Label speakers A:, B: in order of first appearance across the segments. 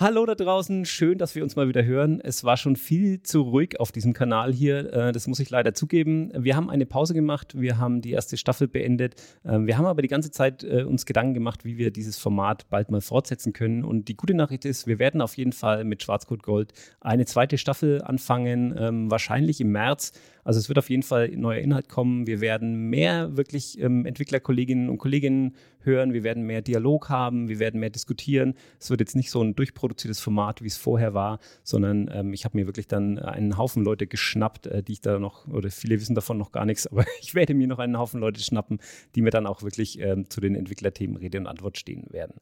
A: Hallo da draußen, schön, dass wir uns mal wieder hören. Es war schon viel zu ruhig auf diesem Kanal hier, äh, das muss ich leider zugeben. Wir haben eine Pause gemacht, wir haben die erste Staffel beendet. Ähm, wir haben aber die ganze Zeit äh, uns Gedanken gemacht, wie wir dieses Format bald mal fortsetzen können. Und die gute Nachricht ist, wir werden auf jeden Fall mit Schwarzcode Gold eine zweite Staffel anfangen, ähm, wahrscheinlich im März. Also es wird auf jeden Fall neuer Inhalt kommen. Wir werden mehr wirklich ähm, Entwicklerkolleginnen und Kollegen hören. Wir werden mehr Dialog haben. Wir werden mehr diskutieren. Es wird jetzt nicht so ein durchproduziertes Format, wie es vorher war, sondern ähm, ich habe mir wirklich dann einen Haufen Leute geschnappt, äh, die ich da noch, oder viele wissen davon noch gar nichts, aber ich werde mir noch einen Haufen Leute schnappen, die mir dann auch wirklich ähm, zu den Entwicklerthemen Rede und Antwort stehen werden.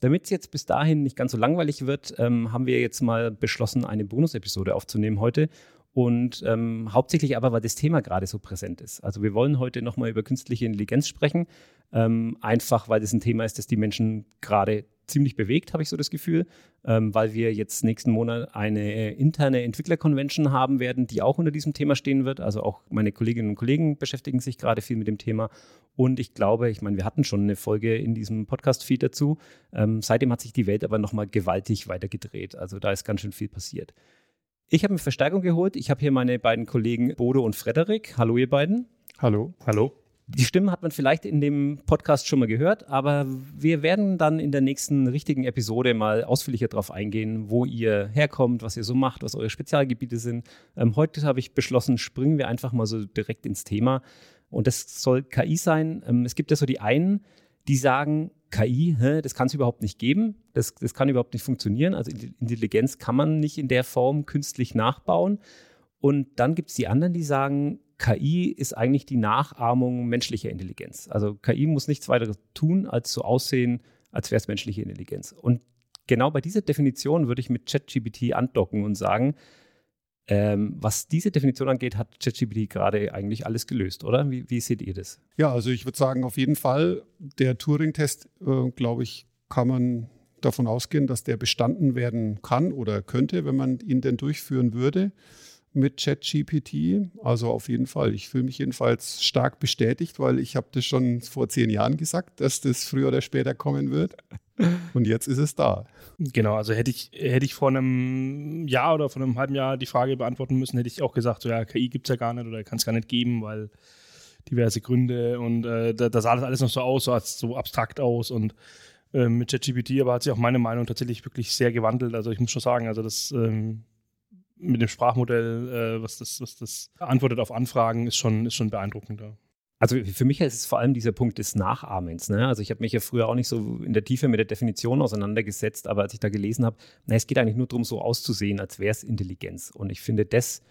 A: Damit es jetzt bis dahin nicht ganz so langweilig wird, ähm, haben wir jetzt mal beschlossen, eine Bonusepisode aufzunehmen heute. Und ähm, hauptsächlich aber, weil das Thema gerade so präsent ist. Also wir wollen heute nochmal über künstliche Intelligenz sprechen, ähm, einfach weil das ein Thema ist, das die Menschen gerade ziemlich bewegt, habe ich so das Gefühl, ähm, weil wir jetzt nächsten Monat eine interne Entwickler-Convention haben werden, die auch unter diesem Thema stehen wird. Also auch meine Kolleginnen und Kollegen beschäftigen sich gerade viel mit dem Thema. Und ich glaube, ich meine, wir hatten schon eine Folge in diesem Podcast-Feed dazu. Ähm, seitdem hat sich die Welt aber nochmal gewaltig weitergedreht. Also da ist ganz schön viel passiert. Ich habe mir Verstärkung geholt. Ich habe hier meine beiden Kollegen Bodo und Frederik. Hallo, ihr beiden.
B: Hallo.
A: Hallo. Die Stimmen hat man vielleicht in dem Podcast schon mal gehört, aber wir werden dann in der nächsten richtigen Episode mal ausführlicher darauf eingehen, wo ihr herkommt, was ihr so macht, was eure Spezialgebiete sind. Ähm, heute habe ich beschlossen, springen wir einfach mal so direkt ins Thema. Und das soll KI sein. Ähm, es gibt ja so die einen, die sagen, KI, hä, das kann es überhaupt nicht geben, das, das kann überhaupt nicht funktionieren. Also Intelligenz kann man nicht in der Form künstlich nachbauen. Und dann gibt es die anderen, die sagen, KI ist eigentlich die Nachahmung menschlicher Intelligenz. Also KI muss nichts weiteres tun, als so aussehen, als wäre es menschliche Intelligenz. Und genau bei dieser Definition würde ich mit ChatGPT andocken und sagen, ähm, was diese Definition angeht, hat ChatGPT gerade eigentlich alles gelöst, oder? Wie, wie, seht ihr das?
B: Ja, also ich würde sagen, auf jeden Fall, der Turing-Test, äh, glaube ich, kann man davon ausgehen, dass der bestanden werden kann oder könnte, wenn man ihn denn durchführen würde mit ChatGPT. Also auf jeden Fall. Ich fühle mich jedenfalls stark bestätigt, weil ich habe das schon vor zehn Jahren gesagt, dass das früher oder später kommen wird. Und jetzt ist es da.
C: Genau, also hätte ich, hätte ich vor einem Jahr oder vor einem halben Jahr die Frage beantworten müssen, hätte ich auch gesagt, so ja, KI gibt es ja gar nicht oder kann es gar nicht geben, weil diverse Gründe und äh, da, da, sah das alles noch so aus, so, so abstrakt aus und äh, mit ChatGPT, aber hat sich auch meine Meinung tatsächlich wirklich sehr gewandelt. Also ich muss schon sagen, also das ähm, mit dem Sprachmodell, äh, was, das, was das antwortet auf Anfragen, ist schon, ist schon beeindruckender.
A: Also für mich ist es vor allem dieser Punkt des Nachahmens. Ne? Also ich habe mich ja früher auch nicht so in der Tiefe mit der Definition auseinandergesetzt, aber als ich da gelesen habe, na, es geht eigentlich nur darum, so auszusehen, als wäre es Intelligenz. Und ich finde das,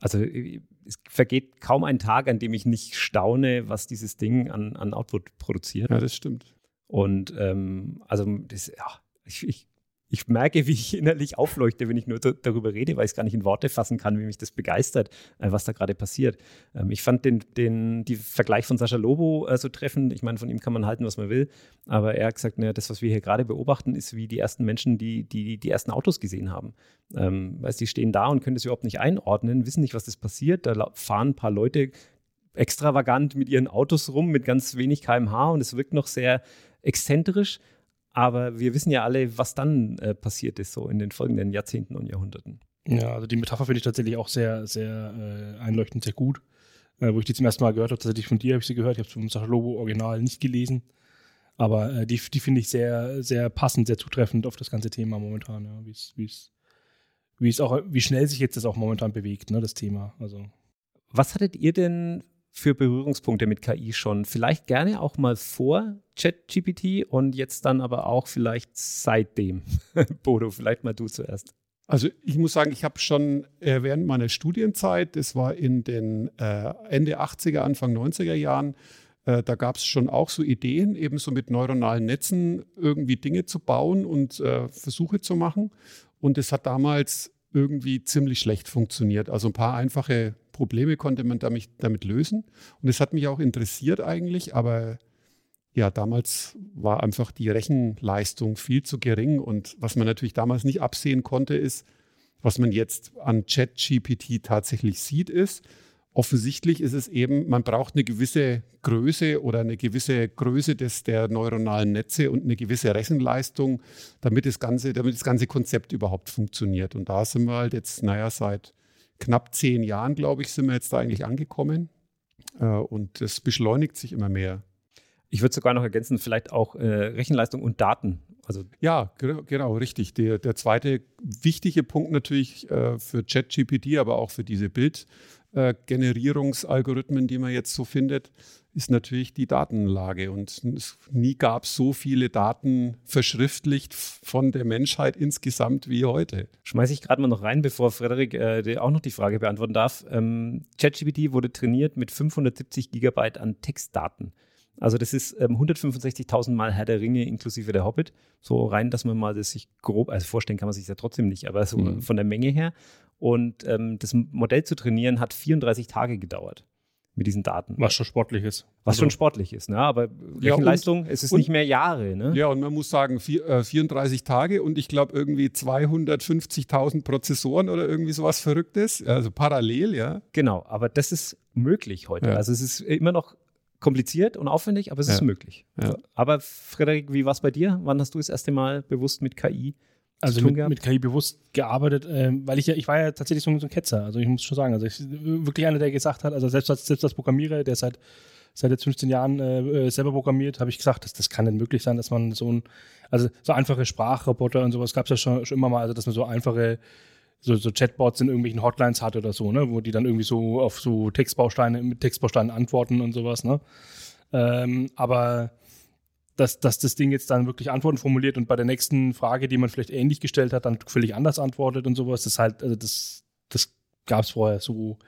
A: also es vergeht kaum ein Tag, an dem ich nicht staune, was dieses Ding an, an Output produziert.
B: Ja, das stimmt.
A: Und ähm, also das, ja, ich, ich ich merke, wie ich innerlich aufleuchte, wenn ich nur darüber rede, weil ich es gar nicht in Worte fassen kann, wie mich das begeistert, äh, was da gerade passiert. Ähm, ich fand den, den die Vergleich von Sascha Lobo äh, so treffend. Ich meine, von ihm kann man halten, was man will. Aber er hat gesagt, naja, das, was wir hier gerade beobachten, ist wie die ersten Menschen, die die, die ersten Autos gesehen haben. Ähm, weißt, die stehen da und können das überhaupt nicht einordnen, wissen nicht, was das passiert. Da fahren ein paar Leute extravagant mit ihren Autos rum, mit ganz wenig kmh und es wirkt noch sehr exzentrisch. Aber wir wissen ja alle, was dann äh, passiert ist, so in den folgenden Jahrzehnten und Jahrhunderten.
C: Ja, also die Metapher finde ich tatsächlich auch sehr, sehr äh, einleuchtend, sehr gut. Äh, wo ich die zum ersten Mal gehört habe, tatsächlich von dir habe ich sie gehört. Ich habe es vom Sacha Lobo Original nicht gelesen. Aber äh, die, die finde ich sehr, sehr passend, sehr zutreffend auf das ganze Thema momentan, ja, wie es auch, wie schnell sich jetzt das auch momentan bewegt, ne, das Thema. Also.
A: Was hattet ihr denn für Berührungspunkte mit KI schon? Vielleicht gerne auch mal vor ChatGPT und jetzt dann aber auch vielleicht seitdem. Bodo, vielleicht mal du zuerst.
B: Also ich muss sagen, ich habe schon äh, während meiner Studienzeit, das war in den äh, Ende 80er, Anfang 90er Jahren, äh, da gab es schon auch so Ideen, eben so mit neuronalen Netzen irgendwie Dinge zu bauen und Versuche zu machen. Und es hat damals irgendwie ziemlich schlecht funktioniert. Also ein paar einfache Probleme konnte man damit, damit lösen. Und es hat mich auch interessiert eigentlich, aber ja, damals war einfach die Rechenleistung viel zu gering. Und was man natürlich damals nicht absehen konnte, ist, was man jetzt an ChatGPT tatsächlich sieht, ist, offensichtlich ist es eben, man braucht eine gewisse Größe oder eine gewisse Größe des, der neuronalen Netze und eine gewisse Rechenleistung, damit das, ganze, damit das ganze Konzept überhaupt funktioniert. Und da sind wir halt jetzt, naja, seit knapp zehn Jahren, glaube ich, sind wir jetzt da eigentlich angekommen. Äh, und das beschleunigt sich immer mehr.
A: Ich würde sogar noch ergänzen, vielleicht auch äh, Rechenleistung und Daten.
B: Also ja, genau, richtig. Der, der zweite wichtige Punkt natürlich äh, für ChatGPT, aber auch für diese Bildgenerierungsalgorithmen, die man jetzt so findet, ist natürlich die Datenlage. Und es, nie gab es so viele Daten verschriftlicht von der Menschheit insgesamt wie heute.
A: Schmeiße ich gerade mal noch rein, bevor Frederik äh, auch noch die Frage beantworten darf. Ähm, ChatGPT wurde trainiert mit 570 Gigabyte an Textdaten. Also das ist ähm, 165.000 Mal Herr der Ringe inklusive der Hobbit. So rein, dass man mal das sich grob, also vorstellen kann man sich ja trotzdem nicht, aber so mhm. von der Menge her. Und ähm, das Modell zu trainieren hat 34 Tage gedauert mit diesen Daten.
C: Was schon sportlich ist.
A: Was also, schon sportlich ist, ne? aber Rechenleistung, ja, es ist und, nicht mehr Jahre. Ne?
B: Ja, und man muss sagen, vier, äh, 34 Tage und ich glaube irgendwie 250.000 Prozessoren oder irgendwie sowas Verrücktes, also parallel, ja.
A: Genau, aber das ist möglich heute. Ja. Also es ist immer noch kompliziert und aufwendig, aber es ist möglich. Ja. Aber Frederik, wie war es bei dir? Wann hast du das erste Mal bewusst mit KI
C: also mit, mit, KI bewusst gearbeitet, äh, weil ich ja, ich war ja tatsächlich so, so, ein Ketzer, also ich muss schon sagen, also ich wirklich einer, der gesagt hat, also selbst als, selbst als Programmierer, der seit seit jetzt 15 Jahren äh, selber programmiert, habe ich gesagt, das, das kann nicht möglich sein, dass man so ein, also so einfache Sprachroboter und sowas gab es ja schon, schon immer mal, also dass man so einfache so, so Chatbots in irgendwelchen Hotlines hat oder so, ne, wo die dann irgendwie so auf so Textbausteine, mit Textbausteinen antworten und sowas, ne. Ähm, aber dass, dass das Ding jetzt dann wirklich Antworten formuliert und bei der nächsten Frage, die man vielleicht ähnlich gestellt hat, dann völlig anders antwortet und sowas, das halt, also das, das gab es vorher so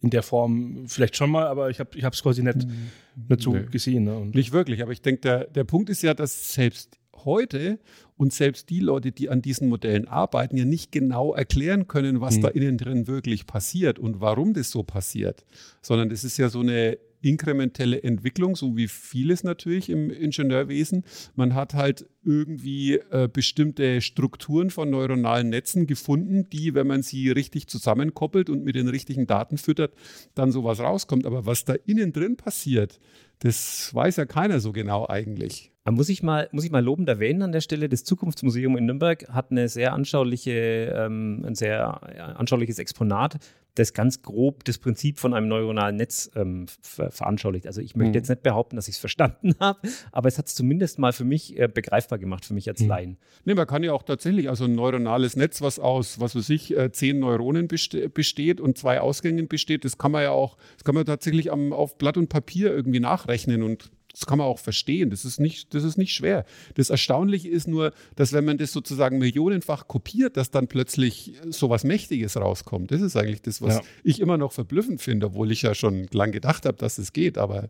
C: in der Form vielleicht schon mal, aber ich habe es quasi nicht, mhm. nicht so nee. gesehen. Ne?
B: nicht wirklich, aber ich denke, der, der Punkt ist ja, dass selbst heute und selbst die Leute, die an diesen Modellen arbeiten, ja nicht genau erklären können, was mhm. da innen drin wirklich passiert und warum das so passiert, sondern das ist ja so eine inkrementelle Entwicklung, so wie vieles natürlich im Ingenieurwesen. Man hat halt irgendwie äh, bestimmte Strukturen von neuronalen Netzen gefunden, die, wenn man sie richtig zusammenkoppelt und mit den richtigen Daten füttert, dann sowas rauskommt. Aber was da innen drin passiert, das weiß ja keiner so genau eigentlich.
A: Muss ich, mal, muss ich mal lobend erwähnen an der Stelle, das Zukunftsmuseum in Nürnberg hat eine sehr anschauliche, ähm, ein sehr anschauliches Exponat, das ganz grob das Prinzip von einem neuronalen Netz ähm, ver veranschaulicht. Also ich möchte mhm. jetzt nicht behaupten, dass ich es verstanden habe, aber es hat es zumindest mal für mich äh, begreifbar gemacht, für mich als mhm. Laien.
B: Nee, man kann ja auch tatsächlich, also ein neuronales Netz, was aus, was weiß ich, äh, zehn Neuronen beste besteht und zwei Ausgängen besteht, das kann man ja auch, das kann man tatsächlich am, auf Blatt und Papier irgendwie nachrechnen und das kann man auch verstehen. Das ist nicht, das ist nicht schwer. Das Erstaunliche ist nur, dass wenn man das sozusagen millionenfach kopiert, dass dann plötzlich so was Mächtiges rauskommt. Das ist eigentlich das, was ja. ich immer noch verblüffend finde, obwohl ich ja schon lang gedacht habe, dass es geht. Aber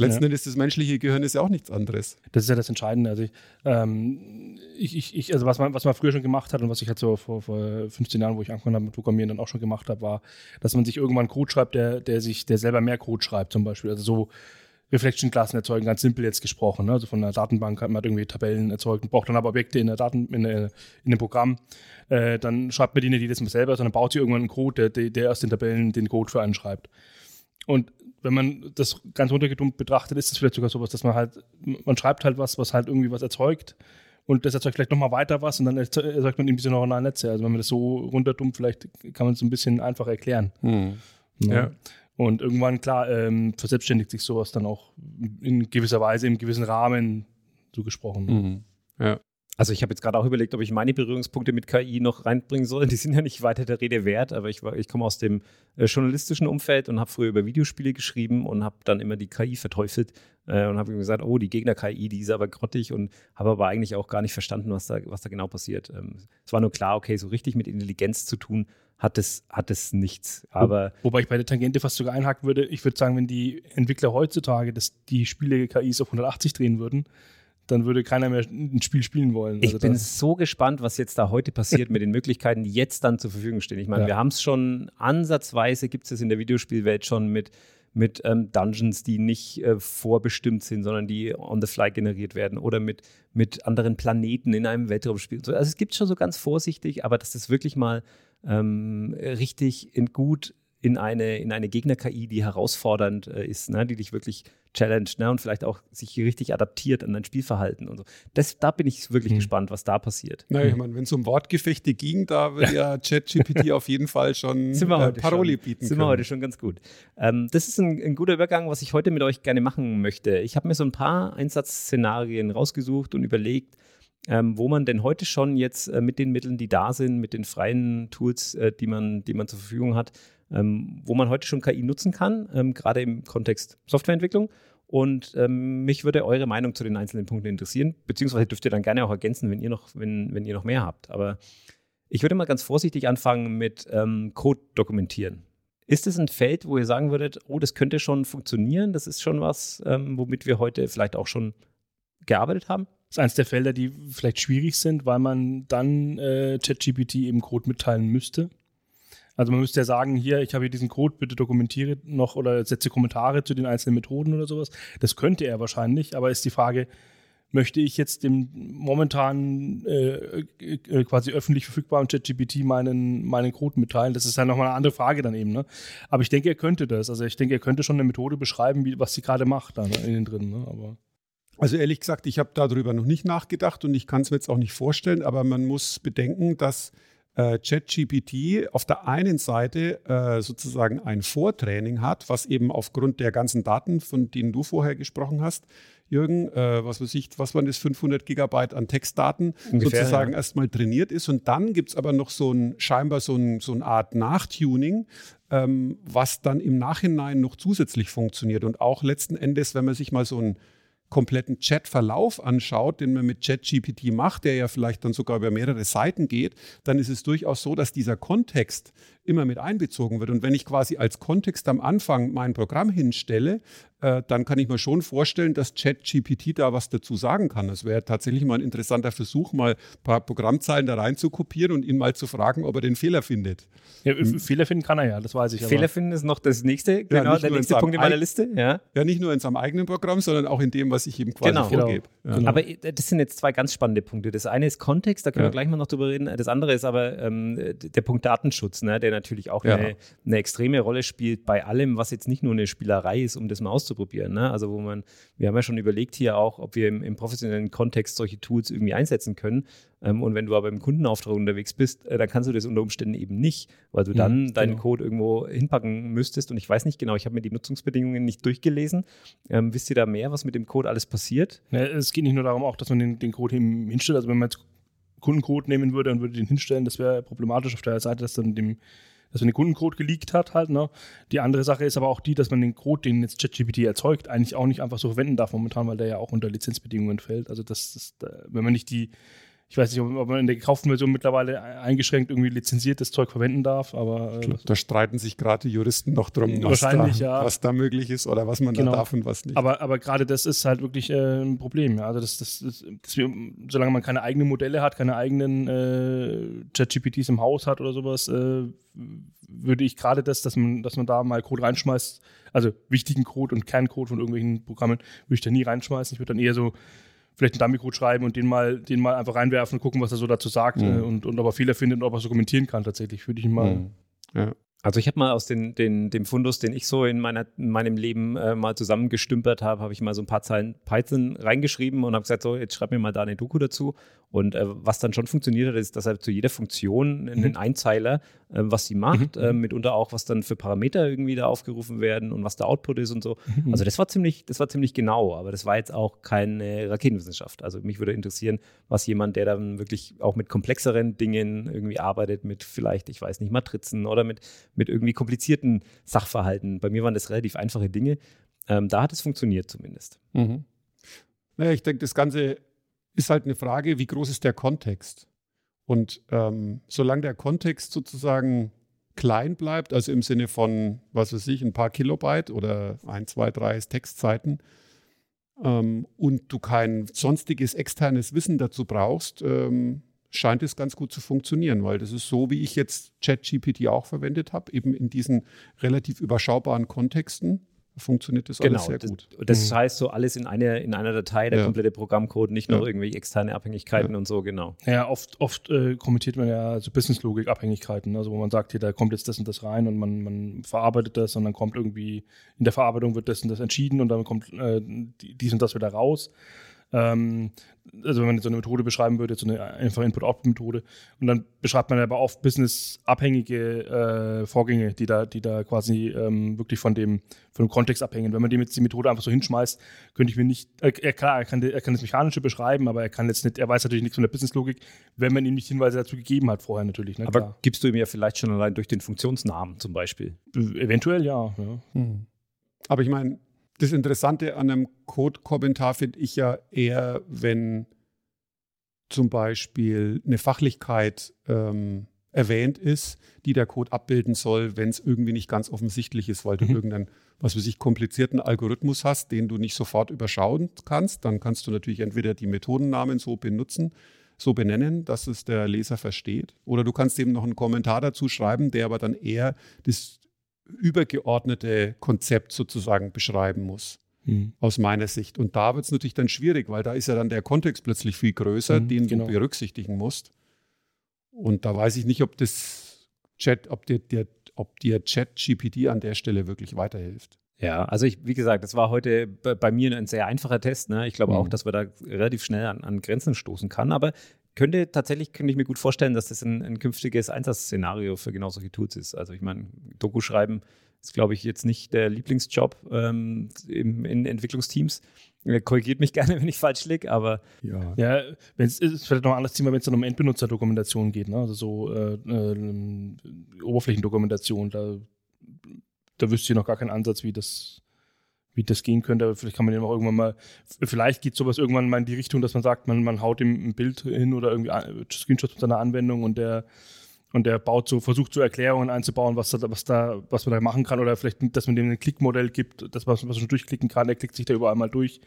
B: Letzten ja. Endes das menschliche Gehirn ist ja auch nichts anderes.
C: Das ist ja das Entscheidende. Also, ich, ähm, ich, ich, also was, man, was man früher schon gemacht hat und was ich halt so vor, vor 15 Jahren, wo ich angefangen habe mit Programmieren, dann auch schon gemacht habe, war, dass man sich irgendwann Code schreibt, der, der sich, der selber mehr Code schreibt, zum Beispiel. Also so Reflection-Klassen erzeugen, ganz simpel jetzt gesprochen. Ne? Also von einer Datenbank hat man irgendwie Tabellen erzeugt und braucht dann aber Objekte in der Daten, in, der, in dem Programm. Äh, dann schreibt man die nicht jedes Mal selber, sondern baut sie irgendwann einen Code, der, der aus den Tabellen den Code für einen schreibt. Und wenn man das ganz runtergedummt betrachtet, ist es vielleicht sogar sowas, dass man halt, man schreibt halt was, was halt irgendwie was erzeugt und das erzeugt vielleicht nochmal weiter was und dann erzeugt man eben diese neuronalen Netze. Also wenn man das so runterdummt, vielleicht kann man es ein bisschen einfacher erklären. Hm. Ja. ja. Und irgendwann, klar, ähm, verselbstständigt sich sowas dann auch in gewisser Weise, im gewissen Rahmen so gesprochen.
A: Mhm. Ja. Also ich habe jetzt gerade auch überlegt, ob ich meine Berührungspunkte mit KI noch reinbringen soll. Die sind ja nicht weiter der Rede wert, aber ich, ich komme aus dem äh, journalistischen Umfeld und habe früher über Videospiele geschrieben und habe dann immer die KI verteufelt äh, und habe gesagt, oh, die Gegner-KI, die ist aber grottig und habe aber eigentlich auch gar nicht verstanden, was da, was da genau passiert. Ähm, es war nur klar, okay, so richtig mit Intelligenz zu tun hat es, hat es nichts. Aber
C: Wo, wobei ich bei der Tangente fast sogar einhaken würde, ich würde sagen, wenn die Entwickler heutzutage das, die Spiele-KIs auf 180 drehen würden, dann würde keiner mehr ein Spiel spielen wollen.
A: Ich also bin so gespannt, was jetzt da heute passiert mit den Möglichkeiten, die jetzt dann zur Verfügung stehen. Ich meine, ja. wir haben es schon ansatzweise, gibt es es in der Videospielwelt schon mit, mit ähm, Dungeons, die nicht äh, vorbestimmt sind, sondern die on the fly generiert werden oder mit, mit anderen Planeten in einem Weltraumspiel. Also es gibt schon so ganz vorsichtig, aber dass das wirklich mal ähm, richtig in gut in eine, in eine Gegner-KI, die herausfordernd äh, ist, ne? die dich wirklich challenge ne? und vielleicht auch sich richtig adaptiert an dein Spielverhalten und so. Das, da bin ich wirklich mhm. gespannt, was da passiert.
B: Naja, ich meine, wenn es um Wortgefechte ging, da wird ja ChatGPT auf jeden Fall schon
A: äh, Paroli schon. bieten Sind können. wir heute schon ganz gut. Ähm, das ist ein, ein, guter Übergang, was ich heute mit euch gerne machen möchte. Ich habe mir so ein paar Einsatzszenarien rausgesucht und überlegt, ähm, wo man denn heute schon jetzt äh, mit den Mitteln, die da sind, mit den freien Tools, äh, die, man, die man zur Verfügung hat, ähm, wo man heute schon KI nutzen kann, ähm, gerade im Kontext Softwareentwicklung. Und ähm, mich würde eure Meinung zu den einzelnen Punkten interessieren, beziehungsweise dürft ihr dann gerne auch ergänzen, wenn ihr noch, wenn, wenn ihr noch mehr habt. Aber ich würde mal ganz vorsichtig anfangen mit ähm, Code dokumentieren. Ist es ein Feld, wo ihr sagen würdet, oh, das könnte schon funktionieren, das ist schon was, ähm, womit wir heute vielleicht auch schon gearbeitet haben?
C: Das ist eines der Felder, die vielleicht schwierig sind, weil man dann äh, ChatGPT eben Code mitteilen müsste. Also man müsste ja sagen, hier, ich habe hier diesen Code, bitte dokumentiere noch oder setze Kommentare zu den einzelnen Methoden oder sowas. Das könnte er wahrscheinlich, aber ist die Frage, möchte ich jetzt dem momentan äh, äh, quasi öffentlich verfügbaren ChatGPT meinen, meinen Code mitteilen? Das ist ja nochmal eine andere Frage dann eben. Ne? Aber ich denke, er könnte das. Also ich denke, er könnte schon eine Methode beschreiben, wie, was sie gerade macht da ne, innen drin. Ne? Aber
B: also ehrlich gesagt, ich habe darüber noch nicht nachgedacht und ich kann es mir jetzt auch nicht vorstellen, aber man muss bedenken, dass äh, ChatGPT auf der einen Seite äh, sozusagen ein Vortraining hat, was eben aufgrund der ganzen Daten, von denen du vorher gesprochen hast, Jürgen, äh, was weiß ich, was waren das, 500 Gigabyte an Textdaten Ungefähr, sozusagen ja. erstmal trainiert ist. Und dann gibt es aber noch so ein, scheinbar so, ein, so eine Art Nachtuning, ähm, was dann im Nachhinein noch zusätzlich funktioniert. Und auch letzten Endes, wenn man sich mal so ein kompletten Chatverlauf anschaut, den man mit ChatGPT macht, der ja vielleicht dann sogar über mehrere Seiten geht, dann ist es durchaus so, dass dieser Kontext immer mit einbezogen wird. Und wenn ich quasi als Kontext am Anfang mein Programm hinstelle, äh, dann kann ich mir schon vorstellen, dass ChatGPT da was dazu sagen kann. Das wäre tatsächlich mal ein interessanter Versuch, mal ein paar Programmzeilen da rein zu kopieren und ihn mal zu fragen, ob er den Fehler findet.
C: Ja, hm. Fehler finden kann er ja, das weiß ich.
A: Fehler aber. finden ist noch das nächste, genau, ja, der nächste Punkt in meiner Liste. Ja.
B: ja, nicht nur in seinem eigenen Programm, sondern auch in dem, was ich ihm quasi genau. vorgebe.
A: Genau. Ja. Aber äh, das sind jetzt zwei ganz spannende Punkte. Das eine ist Kontext, da können wir gleich mal noch drüber reden. Das andere ist aber ähm, der Punkt Datenschutz, ne, der natürlich auch eine, eine, extreme Rolle spielt bei allem, was jetzt nicht nur eine Spielerei ist, um das mal auszuprobieren. Ne? Also wo man, wir haben ja schon überlegt hier auch, ob wir im, im professionellen Kontext solche Tools irgendwie einsetzen können. Ähm, und wenn du aber im Kundenauftrag unterwegs bist, äh, dann kannst du das unter Umständen eben nicht, weil du dann mhm, deinen genau. Code irgendwo hinpacken müsstest. Und ich weiß nicht genau, ich habe mir die Nutzungsbedingungen nicht durchgelesen. Ähm, wisst ihr da mehr, was mit dem Code alles passiert?
C: Ja, es geht nicht nur darum, auch, dass man den, den Code hinstellt. Also wenn man jetzt Kundencode nehmen würde und würde den hinstellen, das wäre problematisch auf der Seite, dass dann dem dass man den Kundencode geleakt hat halt. Ne? Die andere Sache ist aber auch die, dass man den Code, den jetzt ChatGPT erzeugt, eigentlich auch nicht einfach so verwenden darf momentan, weil der ja auch unter Lizenzbedingungen fällt. Also das, das wenn man nicht die ich weiß nicht, ob man in der gekauften Version mittlerweile eingeschränkt irgendwie lizenziertes Zeug verwenden darf, aber.
B: Äh, da streiten sich gerade die Juristen noch drum, was da, ja. was da möglich ist oder was man genau. da darf und was nicht.
C: Aber, aber gerade das ist halt wirklich äh, ein Problem. Ja. Also, das, das, das, das wir, solange man keine eigenen Modelle hat, keine eigenen äh, ChatGPTs im Haus hat oder sowas, äh, würde ich gerade das, dass man, dass man da mal Code reinschmeißt, also wichtigen Code und Kerncode von irgendwelchen Programmen, würde ich da nie reinschmeißen. Ich würde dann eher so vielleicht einen Dummy-Code schreiben und den mal, den mal einfach reinwerfen und gucken, was er so dazu sagt mhm. Äh, und, und ob er Fehler findet und ob er so kommentieren kann tatsächlich, würde ich ihn mal. Mhm.
A: Ja. Also ich habe mal aus den, den, dem Fundus, den ich so in, meiner, in meinem Leben äh, mal zusammengestümpert habe, habe ich mal so ein paar Zeilen Python reingeschrieben und habe gesagt, so, jetzt schreib mir mal da eine Doku dazu. Und äh, was dann schon funktioniert hat, ist, dass er zu jeder Funktion einen mhm. Einzeiler, äh, was sie macht, mhm. äh, mitunter auch, was dann für Parameter irgendwie da aufgerufen werden und was der Output ist und so. Mhm. Also das war ziemlich, das war ziemlich genau, aber das war jetzt auch keine Raketenwissenschaft. Also mich würde interessieren, was jemand, der dann wirklich auch mit komplexeren Dingen irgendwie arbeitet, mit vielleicht, ich weiß nicht, Matrizen oder mit, mit irgendwie komplizierten Sachverhalten. Bei mir waren das relativ einfache Dinge. Ähm, da hat es funktioniert zumindest.
B: Mhm. Naja, ich denke, das Ganze ist halt eine Frage, wie groß ist der Kontext? Und ähm, solange der Kontext sozusagen klein bleibt, also im Sinne von, was weiß ich, ein paar Kilobyte oder ein, zwei, drei Textzeiten, ähm, und du kein sonstiges externes Wissen dazu brauchst, ähm, scheint es ganz gut zu funktionieren, weil das ist so, wie ich jetzt ChatGPT auch verwendet habe, eben in diesen relativ überschaubaren Kontexten. funktioniert das
A: genau,
B: alles sehr
A: das,
B: gut.
A: Das mhm. heißt so alles in, eine, in einer Datei, der ja. komplette Programmcode, nicht noch ja. irgendwie externe Abhängigkeiten ja. und so, genau.
C: Ja, oft, oft äh, kommentiert man ja so Business-Logik-Abhängigkeiten, also wo man sagt, hier, da kommt jetzt das und das rein und man, man verarbeitet das und dann kommt irgendwie, in der Verarbeitung wird das und das entschieden und dann kommt äh, dies und das wieder raus. Ähm, also wenn man so eine Methode beschreiben würde, so eine einfache Input-Output-Methode, und dann beschreibt man aber oft businessabhängige äh, Vorgänge, die da, die da quasi ähm, wirklich von dem, von dem Kontext abhängen. Wenn man dem jetzt die Methode einfach so hinschmeißt, könnte ich mir nicht, äh, klar, er kann, er kann das Mechanische beschreiben, aber er kann jetzt nicht, er weiß natürlich nichts von der Businesslogik, wenn man ihm nicht Hinweise dazu gegeben hat vorher natürlich.
A: Ne? Aber klar. gibst du ihm ja vielleicht schon allein durch den Funktionsnamen zum Beispiel?
C: Eventuell ja. ja. Hm.
B: Aber ich meine, das Interessante an einem Code-Kommentar finde ich ja eher, wenn zum Beispiel eine Fachlichkeit ähm, erwähnt ist, die der Code abbilden soll, wenn es irgendwie nicht ganz offensichtlich ist, weil du mhm. irgendeinen, was weiß ich, komplizierten Algorithmus hast, den du nicht sofort überschauen kannst. Dann kannst du natürlich entweder die Methodennamen so benutzen, so benennen, dass es der Leser versteht. Oder du kannst eben noch einen Kommentar dazu schreiben, der aber dann eher das übergeordnete Konzept sozusagen beschreiben muss. Mhm. Aus meiner Sicht. Und da wird es natürlich dann schwierig, weil da ist ja dann der Kontext plötzlich viel größer, mhm, den genau. du berücksichtigen musst. Und da weiß ich nicht, ob das Chat, ob dir, der, ob dir Chat GPT an der Stelle wirklich weiterhilft.
A: Ja, also ich, wie gesagt, das war heute bei mir ein sehr einfacher Test. Ne? Ich glaube mhm. auch, dass man da relativ schnell an, an, Grenzen stoßen kann. Aber könnte tatsächlich, könnte ich mir gut vorstellen, dass das ein, ein künftiges Einsatzszenario für genau solche Tools ist. Also ich meine, Doku schreiben ist, glaube ich, jetzt nicht der Lieblingsjob ähm, im, in Entwicklungsteams. Korrigiert mich gerne, wenn ich falsch liege, aber.
C: Ja, ja es ist vielleicht noch ein anderes Thema, wenn es dann um Endbenutzerdokumentation geht, ne? also so äh, äh, Oberflächendokumentation, da, da wüsste ich noch gar keinen Ansatz, wie das wie das gehen könnte. Aber vielleicht kann man den auch irgendwann mal, vielleicht geht sowas irgendwann mal in die Richtung, dass man sagt, man, man haut ihm ein Bild hin oder irgendwie Screenshots mit seiner Anwendung und der und der baut so, versucht so Erklärungen einzubauen, was da, was da, was man da machen kann, oder vielleicht, dass man dem ein Klickmodell gibt, das was man schon durchklicken kann, der klickt sich da überall mal durch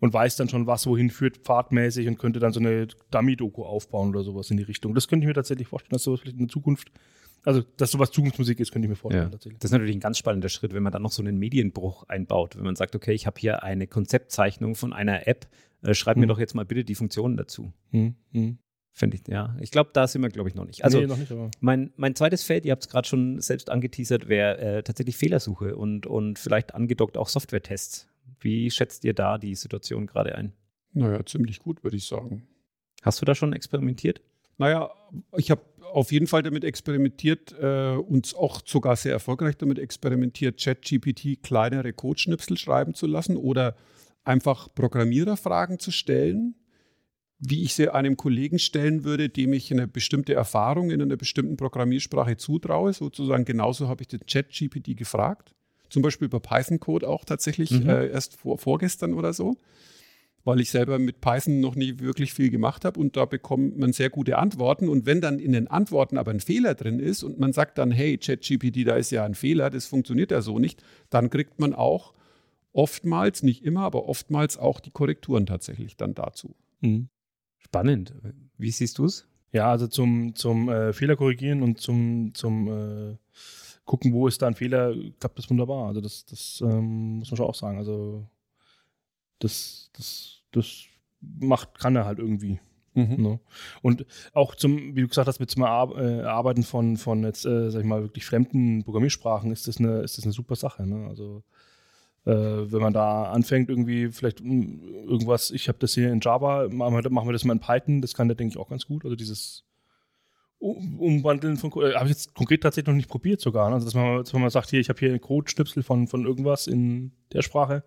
C: und weiß dann schon, was wohin führt, pfadmäßig und könnte dann so eine Dummy-Doku aufbauen oder sowas in die Richtung. Das könnte ich mir tatsächlich vorstellen, dass sowas vielleicht in der Zukunft also, dass sowas Zukunftsmusik ist, könnte ich mir vorstellen. Ja.
A: Tatsächlich. Das ist natürlich ein ganz spannender Schritt, wenn man dann noch so einen Medienbruch einbaut. Wenn man sagt, okay, ich habe hier eine Konzeptzeichnung von einer App, äh, schreib hm. mir doch jetzt mal bitte die Funktionen dazu. Hm. Hm. Finde ich, ja. Ich glaube, da sind wir, glaube ich, noch nicht. Also, nee, noch nicht, mein, mein zweites Feld, ihr habt es gerade schon selbst angeteasert, wäre äh, tatsächlich Fehlersuche und, und vielleicht angedockt auch Software-Tests. Wie schätzt ihr da die Situation gerade ein?
B: Naja, ziemlich gut, würde ich sagen.
A: Hast du da schon experimentiert?
B: Naja, ich habe auf jeden Fall damit experimentiert äh, und auch sogar sehr erfolgreich damit experimentiert, ChatGPT kleinere Codeschnipsel schreiben zu lassen oder einfach Programmiererfragen zu stellen, wie ich sie einem Kollegen stellen würde, dem ich eine bestimmte Erfahrung in einer bestimmten Programmiersprache zutraue. Sozusagen genauso habe ich den ChatGPT gefragt. Zum Beispiel über Python-Code auch tatsächlich mhm. äh, erst vor, vorgestern oder so weil ich selber mit Python noch nie wirklich viel gemacht habe und da bekommt man sehr gute Antworten. Und wenn dann in den Antworten aber ein Fehler drin ist und man sagt dann, hey, ChatGPT, da ist ja ein Fehler, das funktioniert ja so nicht, dann kriegt man auch oftmals, nicht immer, aber oftmals auch die Korrekturen tatsächlich dann dazu. Mhm.
A: Spannend. Wie siehst du es?
C: Ja, also zum, zum äh, Fehler korrigieren und zum, zum äh, gucken, wo ist da ein Fehler, klappt das wunderbar. Also das, das ähm, muss man schon auch sagen. Also das, das, das macht, kann er halt irgendwie. Mhm. Ne? Und auch zum, wie du gesagt hast, mit zum Erarbeiten von, von jetzt, äh, sag ich mal, wirklich fremden Programmiersprachen ist das eine, ist das eine super Sache. Ne? Also äh, wenn man da anfängt, irgendwie vielleicht um, irgendwas, ich habe das hier in Java, machen wir, machen wir das mal in Python, das kann der, denke ich, auch ganz gut. Also dieses Umwandeln von äh, habe ich jetzt konkret tatsächlich noch nicht probiert sogar. Ne? Also dass man, dass man sagt, hier, ich habe hier einen Code-Schnipsel von, von irgendwas in der Sprache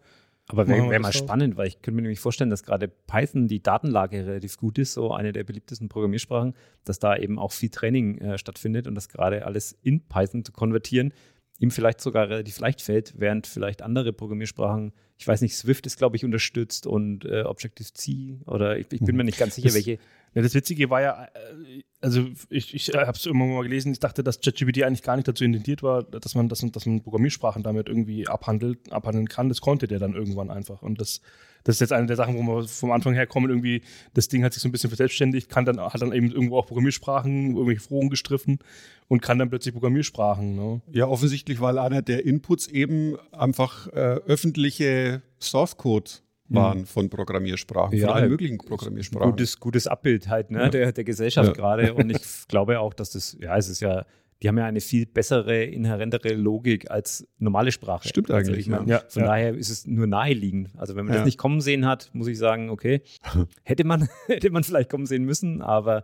A: aber wäre wär mal spannend, weil ich könnte mir nämlich vorstellen, dass gerade Python die Datenlage relativ gut ist, so eine der beliebtesten Programmiersprachen, dass da eben auch viel Training äh, stattfindet und das gerade alles in Python zu konvertieren ihm vielleicht sogar relativ leicht fällt, während vielleicht andere Programmiersprachen, ich weiß nicht, Swift ist, glaube ich, unterstützt und äh, Objective-C oder ich, ich, bin mir nicht ganz sicher,
C: das,
A: welche.
C: Ja, das Witzige war ja, äh, also ich, ich habe es immer mal gelesen, ich dachte, dass ChatGPT eigentlich gar nicht dazu intendiert war, dass man, dass, dass man Programmiersprachen damit irgendwie abhandelt, abhandeln kann. Das konnte der dann irgendwann einfach. Und das, das ist jetzt eine der Sachen, wo wir vom Anfang her kommen, irgendwie, das Ding hat sich so ein bisschen verselbstständigt, kann dann, hat dann eben irgendwo auch Programmiersprachen, irgendwelche Frogen gestriffen und kann dann plötzlich Programmiersprachen. Ne?
B: Ja, offensichtlich, weil einer der Inputs eben einfach äh, öffentliche Source Code waren mhm. von Programmiersprachen,
A: ja,
B: von allen möglichen Programmiersprachen.
A: Gutes, gutes Abbild halt ne, ja. der, der Gesellschaft ja. gerade. Und ich glaube auch, dass das, ja, es ist ja, die haben ja eine viel bessere, inhärentere Logik als normale Sprache.
B: Stimmt also eigentlich.
A: Meine, ja. Von daher ist es nur naheliegend. Also wenn man das nicht kommen sehen hat, muss ich sagen, okay, hätte man, hätte man vielleicht kommen sehen müssen, aber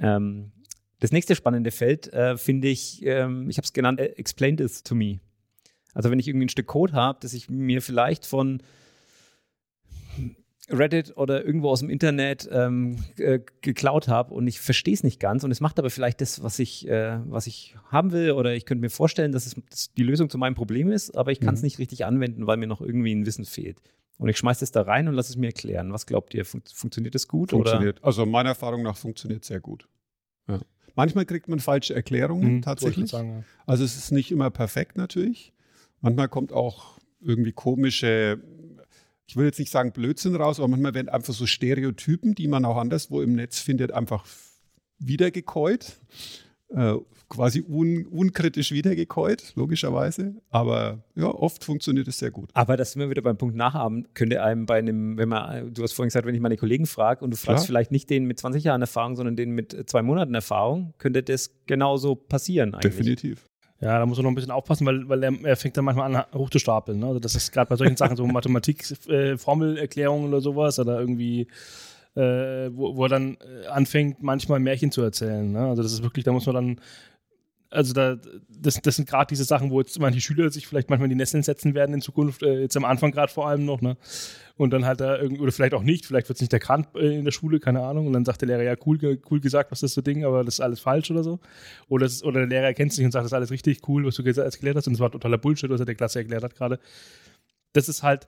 A: ähm, das nächste spannende Feld äh, finde ich, ähm, ich habe es genannt, äh, explain this to me. Also wenn ich irgendwie ein Stück Code habe, das ich mir vielleicht von Reddit oder irgendwo aus dem Internet ähm, äh, geklaut habe und ich verstehe es nicht ganz und es macht aber vielleicht das, was ich, äh, was ich haben will oder ich könnte mir vorstellen, dass es dass die Lösung zu meinem Problem ist, aber ich kann es mhm. nicht richtig anwenden, weil mir noch irgendwie ein Wissen fehlt. Und ich schmeiße es da rein und lasse es mir erklären. Was glaubt ihr? Fun funktioniert das gut?
B: Funktioniert. Oder? Also meiner Erfahrung nach funktioniert sehr gut. Ja. Manchmal kriegt man falsche Erklärungen mhm, tatsächlich. Sagen, ja. Also es ist nicht immer perfekt natürlich. Manchmal kommt auch irgendwie komische ich will jetzt nicht sagen Blödsinn raus, aber manchmal werden einfach so Stereotypen, die man auch anderswo im Netz findet, einfach wiedergekäut. Äh, quasi un, unkritisch wiedergekäut, logischerweise. Aber ja, oft funktioniert es sehr gut.
A: Aber das sind wir wieder beim Punkt Nachahmen, könnte einem bei einem, wenn man, du hast vorhin gesagt, wenn ich meine Kollegen frage und du fragst Klar. vielleicht nicht den mit 20 Jahren Erfahrung, sondern den mit zwei Monaten Erfahrung, könnte das genauso passieren eigentlich.
B: Definitiv.
C: Ja, da muss man noch ein bisschen aufpassen, weil, weil er, er fängt dann manchmal an hochzustapeln. Ne? Also das ist gerade bei solchen Sachen, so Mathematik-Formelerklärungen äh, oder sowas oder irgendwie, äh, wo, wo er dann äh, anfängt, manchmal Märchen zu erzählen. Ne? Also das ist wirklich, da muss man dann also da, das, das sind gerade diese Sachen, wo jetzt manche Schüler sich vielleicht manchmal in die Nesseln setzen werden in Zukunft, äh, jetzt am Anfang gerade vor allem noch, ne? Und dann halt da irgendwie, oder vielleicht auch nicht, vielleicht wird es nicht erkannt äh, in der Schule, keine Ahnung. Und dann sagt der Lehrer, ja, cool, cool gesagt, was ist das so Ding, aber das ist alles falsch oder so. Oder, das, oder der Lehrer erkennt sich und sagt, das ist alles richtig cool, was du erklärt hast, und das war totaler Bullshit, was er der Klasse erklärt hat gerade. Das ist halt,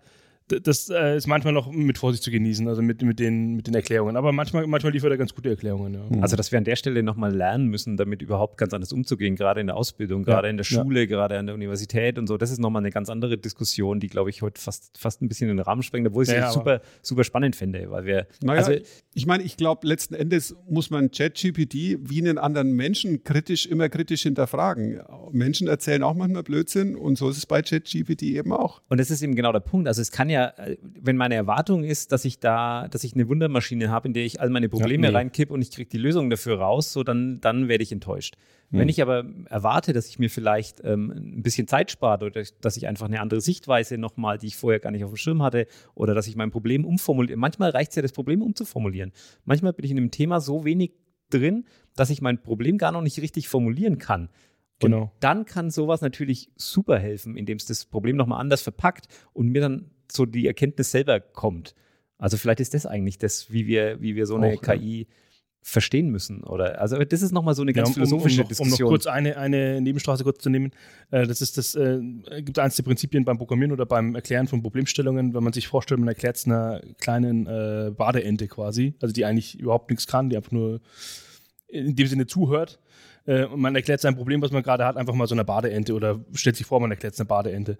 C: das äh, ist manchmal noch mit Vorsicht zu genießen, also mit, mit, den, mit den Erklärungen. Aber manchmal, manchmal liefert er ganz gute Erklärungen. Ja.
A: Also, dass wir an der Stelle nochmal lernen müssen, damit überhaupt ganz anders umzugehen, gerade in der Ausbildung, gerade ja. in der Schule, ja. gerade an der Universität und so. Das ist nochmal eine ganz andere Diskussion, die, glaube ich, heute fast, fast ein bisschen in den Rahmen sprengt, obwohl ich es ja, super, super spannend finde, weil wir.
B: Naja, also, ich meine, ich glaube, letzten Endes muss man ChatGPT wie einen anderen Menschen kritisch, immer kritisch hinterfragen. Menschen erzählen auch manchmal Blödsinn und so ist es bei ChatGPT eben auch.
A: Und das ist eben genau der Punkt. Also, es kann ja äh, wenn meine Erwartung ist, dass ich da, dass ich eine Wundermaschine habe, in der ich all meine Probleme ja, nee. reinkippe und ich kriege die Lösung dafür raus, so dann, dann werde ich enttäuscht. Mhm. Wenn ich aber erwarte, dass ich mir vielleicht ähm, ein bisschen Zeit spare oder dass ich einfach eine andere Sichtweise nochmal, die ich vorher gar nicht auf dem Schirm hatte, oder dass ich mein Problem umformuliere. Manchmal reicht es ja, das Problem umzuformulieren. Manchmal bin ich in einem Thema so wenig drin, dass ich mein Problem gar noch nicht richtig formulieren kann. Genau. Und dann kann sowas natürlich super helfen, indem es das Problem nochmal anders verpackt und mir dann so die Erkenntnis selber kommt. Also vielleicht ist das eigentlich das, wie wir, wie wir so eine Auch, KI ja. verstehen müssen. Oder also das ist nochmal so eine ganz ja, um, philosophische
C: um, um,
A: Diskussion.
C: Um noch kurz eine, eine Nebenstraße kurz zu nehmen. Äh, das ist das, äh, gibt eins der Prinzipien beim Programmieren oder beim Erklären von Problemstellungen, wenn man sich vorstellt, man erklärt es einer kleinen äh, Badeente quasi, also die eigentlich überhaupt nichts kann, die einfach nur in dem Sinne zuhört äh, und man erklärt sein Problem, was man gerade hat, einfach mal so einer Badeente oder stellt sich vor, man erklärt es eine Badeente.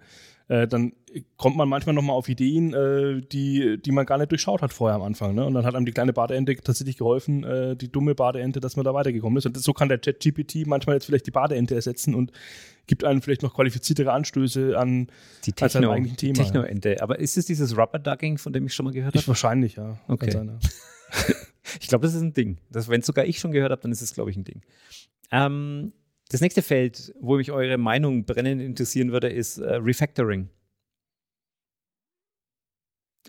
C: Äh, dann kommt man manchmal nochmal auf Ideen, äh, die, die man gar nicht durchschaut hat vorher am Anfang. Ne? Und dann hat einem die kleine Badeente tatsächlich geholfen, äh, die dumme Badeente, dass man da weitergekommen ist. Und so kann der Chat-GPT manchmal jetzt vielleicht die Badeente ersetzen und gibt einem vielleicht noch qualifiziertere Anstöße an
A: die Techno, als eigentlichen Thema. Techno-Ente. Aber ist es dieses Rubber-Ducking, von dem ich schon mal gehört habe?
C: Wahrscheinlich, ja.
A: Okay. Sein, ja. ich glaube, das ist ein Ding. Wenn es sogar ich schon gehört habe, dann ist es, glaube ich, ein Ding. Ähm, das nächste Feld, wo mich eure Meinung brennend interessieren würde, ist äh, Refactoring.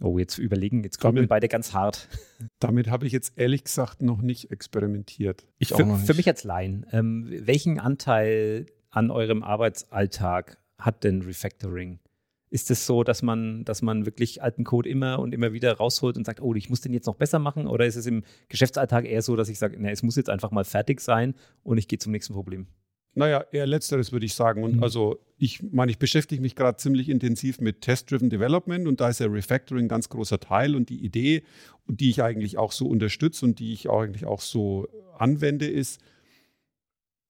A: Oh, jetzt überlegen, jetzt kommen wir beide ganz hart.
B: Damit habe ich jetzt ehrlich gesagt noch nicht experimentiert.
A: Ich auch für, noch nicht. Für mich als Laien, ähm, welchen Anteil an eurem Arbeitsalltag hat denn Refactoring? Ist es so, dass man, dass man wirklich alten Code immer und immer wieder rausholt und sagt, oh, ich muss den jetzt noch besser machen? Oder ist es im Geschäftsalltag eher so, dass ich sage, na, es muss jetzt einfach mal fertig sein und ich gehe zum nächsten Problem?
B: Naja, eher letzteres würde ich sagen. Und mhm. also ich meine, ich beschäftige mich gerade ziemlich intensiv mit Test-Driven Development und da ist ja Refactoring ein ganz großer Teil und die Idee, die ich eigentlich auch so unterstütze und die ich eigentlich auch so anwende, ist,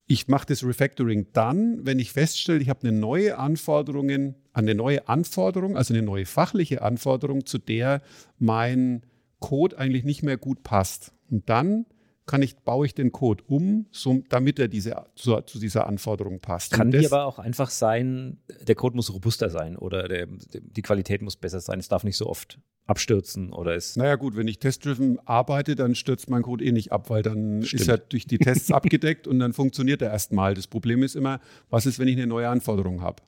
B: ich mache das Refactoring dann, wenn ich feststelle, ich habe eine neue Anforderung, eine neue Anforderung, also eine neue fachliche Anforderung, zu der mein Code eigentlich nicht mehr gut passt. Und dann kann ich, baue ich den Code um, so, damit er diese, zu, zu, dieser Anforderung passt.
A: Kann die aber auch einfach sein, der Code muss robuster sein oder der, die Qualität muss besser sein. Es darf nicht so oft abstürzen oder ist.
B: Naja, gut, wenn ich testdriven arbeite, dann stürzt mein Code eh nicht ab, weil dann Stimmt. ist er durch die Tests abgedeckt und dann funktioniert er erstmal. Das Problem ist immer, was ist, wenn ich eine neue Anforderung habe?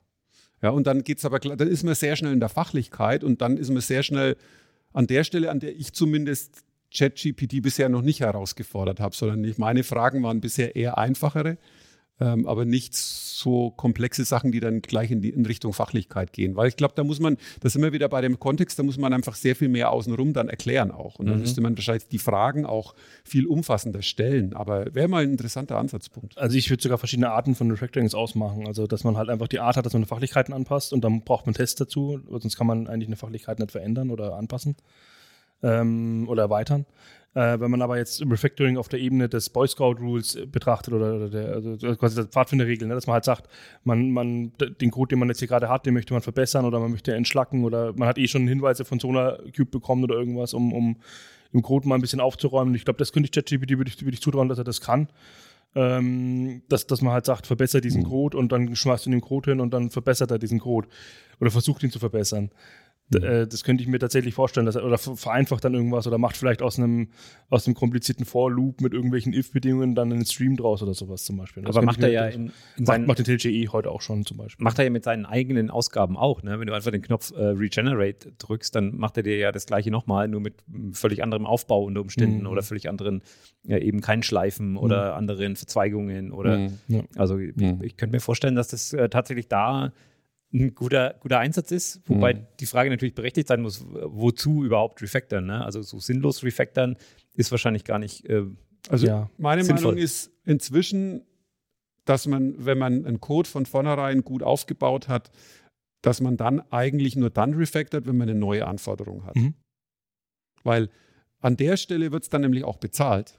B: Ja, und dann geht's aber, dann ist man sehr schnell in der Fachlichkeit und dann ist man sehr schnell an der Stelle, an der ich zumindest ChatGPT bisher noch nicht herausgefordert habe, sondern nicht, meine Fragen waren bisher eher einfachere, ähm, aber nicht so komplexe Sachen, die dann gleich in, die, in Richtung Fachlichkeit gehen. Weil ich glaube, da muss man, das wir wieder bei dem Kontext, da muss man einfach sehr viel mehr außenrum dann erklären auch. Und dann mhm. müsste man wahrscheinlich die Fragen auch viel umfassender stellen. Aber wäre mal ein interessanter Ansatzpunkt.
C: Also ich würde sogar verschiedene Arten von Refactorings ausmachen. Also dass man halt einfach die Art hat, dass man Fachlichkeiten anpasst und dann braucht man Tests dazu, sonst kann man eigentlich eine Fachlichkeit nicht verändern oder anpassen ähm, oder erweitern. Äh, wenn man aber jetzt Refactoring auf der Ebene des Boy Scout Rules betrachtet oder, oder der, also quasi der Pfadfinderregel, ne, dass man halt sagt, man, man, den Code, den man jetzt hier gerade hat, den möchte man verbessern oder man möchte entschlacken oder man hat eh schon Hinweise von einer Cube bekommen oder irgendwas, um, um im Code mal ein bisschen aufzuräumen. Ich glaube, das könnte ich ChatGPT, würde ich, würde ich zutrauen, dass er das kann. Ähm, dass, dass man halt sagt, verbessere diesen mhm. Code und dann schmeißt du den Code hin und dann verbessert er diesen Code oder versucht ihn zu verbessern. Mhm. Äh, das könnte ich mir tatsächlich vorstellen, dass er, oder vereinfacht dann irgendwas oder macht vielleicht aus einem, aus einem komplizierten For-Loop mit irgendwelchen If-Bedingungen dann einen Stream draus oder sowas zum Beispiel.
A: Das Aber macht er ja in, in
C: seinen, macht, macht den TLGE heute auch schon zum Beispiel.
A: Macht er ja mit seinen eigenen Ausgaben auch, ne? Wenn du einfach den Knopf äh, Regenerate drückst, dann macht er dir ja das gleiche nochmal, nur mit völlig anderem Aufbau unter Umständen mhm. oder völlig anderen, ja, eben keinen Schleifen mhm. oder anderen Verzweigungen oder mhm. ja. also ich, mhm. ich könnte mir vorstellen, dass das äh, tatsächlich da ein guter, guter Einsatz ist, wobei mhm. die Frage natürlich berechtigt sein muss, wozu überhaupt refactoren. Ne? Also so sinnlos refactoren ist wahrscheinlich gar nicht. Äh,
B: also ja, meine sinnvoll. Meinung ist inzwischen, dass man, wenn man einen Code von vornherein gut aufgebaut hat, dass man dann eigentlich nur dann refactort, wenn man eine neue Anforderung hat. Mhm. Weil an der Stelle wird es dann nämlich auch bezahlt.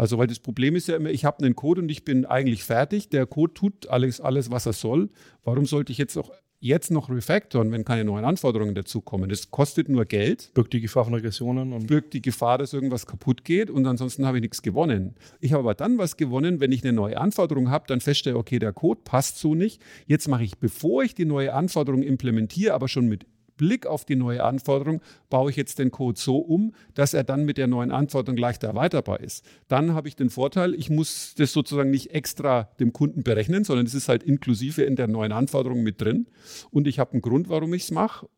B: Also, weil das Problem ist ja immer, ich habe einen Code und ich bin eigentlich fertig. Der Code tut alles, alles, was er soll. Warum sollte ich jetzt auch jetzt noch refactoren, wenn keine neuen Anforderungen dazukommen? Das kostet nur Geld.
C: Birgt die Gefahr von Regressionen.
B: Und birgt die Gefahr, dass irgendwas kaputt geht und ansonsten habe ich nichts gewonnen. Ich habe aber dann was gewonnen, wenn ich eine neue Anforderung habe, dann feststelle, okay, der Code passt so nicht. Jetzt mache ich, bevor ich die neue Anforderung implementiere, aber schon mit Blick auf die neue Anforderung baue ich jetzt den Code so um, dass er dann mit der neuen Anforderung leichter erweiterbar ist. Dann habe ich den Vorteil, ich muss das sozusagen nicht extra dem Kunden berechnen, sondern es ist halt inklusive in der neuen Anforderung mit drin. Und ich habe einen Grund, warum ich es mache.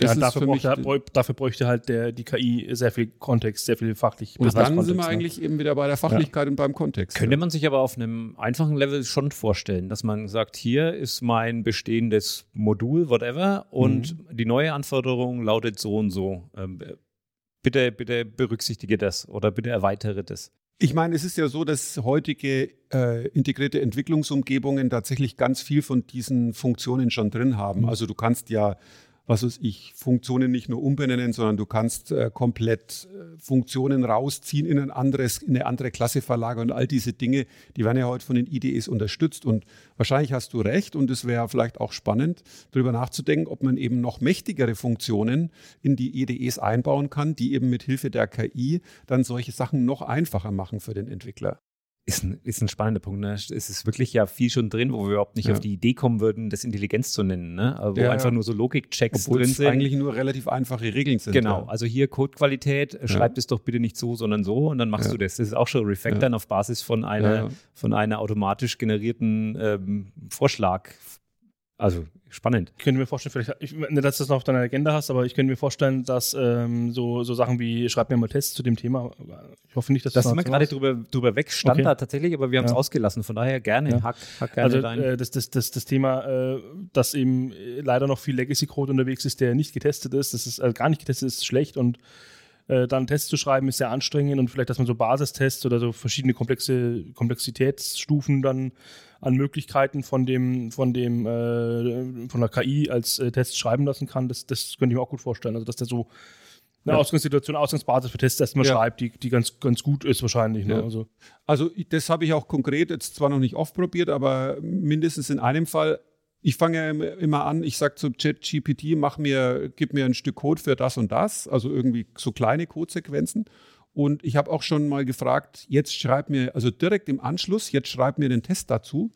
C: Ja, dafür, bräuchte, dafür, bräuchte halt der, die KI sehr viel Kontext, sehr viel fachlich.
B: Und dann sind wir ne? eigentlich eben wieder bei der Fachlichkeit ja. und beim Kontext.
A: Könnte man sich aber auf einem einfachen Level schon vorstellen, dass man sagt, hier ist mein bestehendes Modul, whatever, und mhm. die neue Anforderung lautet so und so. Ähm, bitte, bitte berücksichtige das oder bitte erweitere das.
B: Ich meine, es ist ja so, dass heutige äh, integrierte Entwicklungsumgebungen tatsächlich ganz viel von diesen Funktionen schon drin haben. Mhm. Also du kannst ja was weiß ich, Funktionen nicht nur umbenennen, sondern du kannst äh, komplett äh, Funktionen rausziehen, in, ein anderes, in eine andere Klasse verlagern und all diese Dinge, die werden ja heute von den IDEs unterstützt. Und wahrscheinlich hast du recht und es wäre vielleicht auch spannend, darüber nachzudenken, ob man eben noch mächtigere Funktionen in die IDEs einbauen kann, die eben mit Hilfe der KI dann solche Sachen noch einfacher machen für den Entwickler.
A: Ist ein, ist ein spannender Punkt. Ne? Es ist wirklich ja viel schon drin, wo wir überhaupt nicht ja. auf die Idee kommen würden, das Intelligenz zu nennen. Ne? Wo ja, einfach nur so Logik-Checks drin sind.
B: eigentlich nur relativ einfache Regeln sind.
A: Genau. Also hier Codequalität, schreib es doch bitte nicht so, sondern so und dann machst du das. Das ist auch schon Refactoren auf Basis von einer, von einer automatisch generierten ähm, Vorschlag. Also spannend.
C: Ich könnte mir vorstellen, vielleicht, ich, dass du das noch auf deiner Agenda hast, aber ich könnte mir vorstellen, dass ähm, so, so Sachen wie, schreib mir mal Tests zu dem Thema, ich hoffe nicht, dass
A: das. Da sind wir gerade drüber, drüber weg, stand okay. da tatsächlich, aber wir haben es ja. ausgelassen, von daher gerne, ja.
C: hack, hack gerne also, rein. Äh, das, das, das, das Thema, äh, dass eben leider noch viel Legacy-Code unterwegs ist, der nicht getestet ist, das ist also gar nicht getestet ist, schlecht und Äh, dann Tests zu schreiben ist sehr anstrengend und vielleicht, dass man so Basistests oder so verschiedene komplexe Komplexitätsstufen dann an Möglichkeiten von dem, von dem, äh, von der KI als äh, Test schreiben lassen kann, das, das könnte ich mir auch gut vorstellen. Also, dass der so eine ja. Ausgangssituation, Ausgangsbasis für Tests erstmal ja. schreibt, die, die ganz, ganz gut ist wahrscheinlich. Ne?
B: Ja. Also. also das habe ich auch konkret jetzt zwar noch nicht oft probiert, aber mindestens in einem Fall. Ich fange ja immer an, ich sage zu ChatGPT, mach mir, gib mir ein Stück Code für das und das, also irgendwie so kleine Codesequenzen. Und ich habe auch schon mal gefragt, jetzt schreib mir, also direkt im Anschluss, jetzt schreib mir den Test dazu.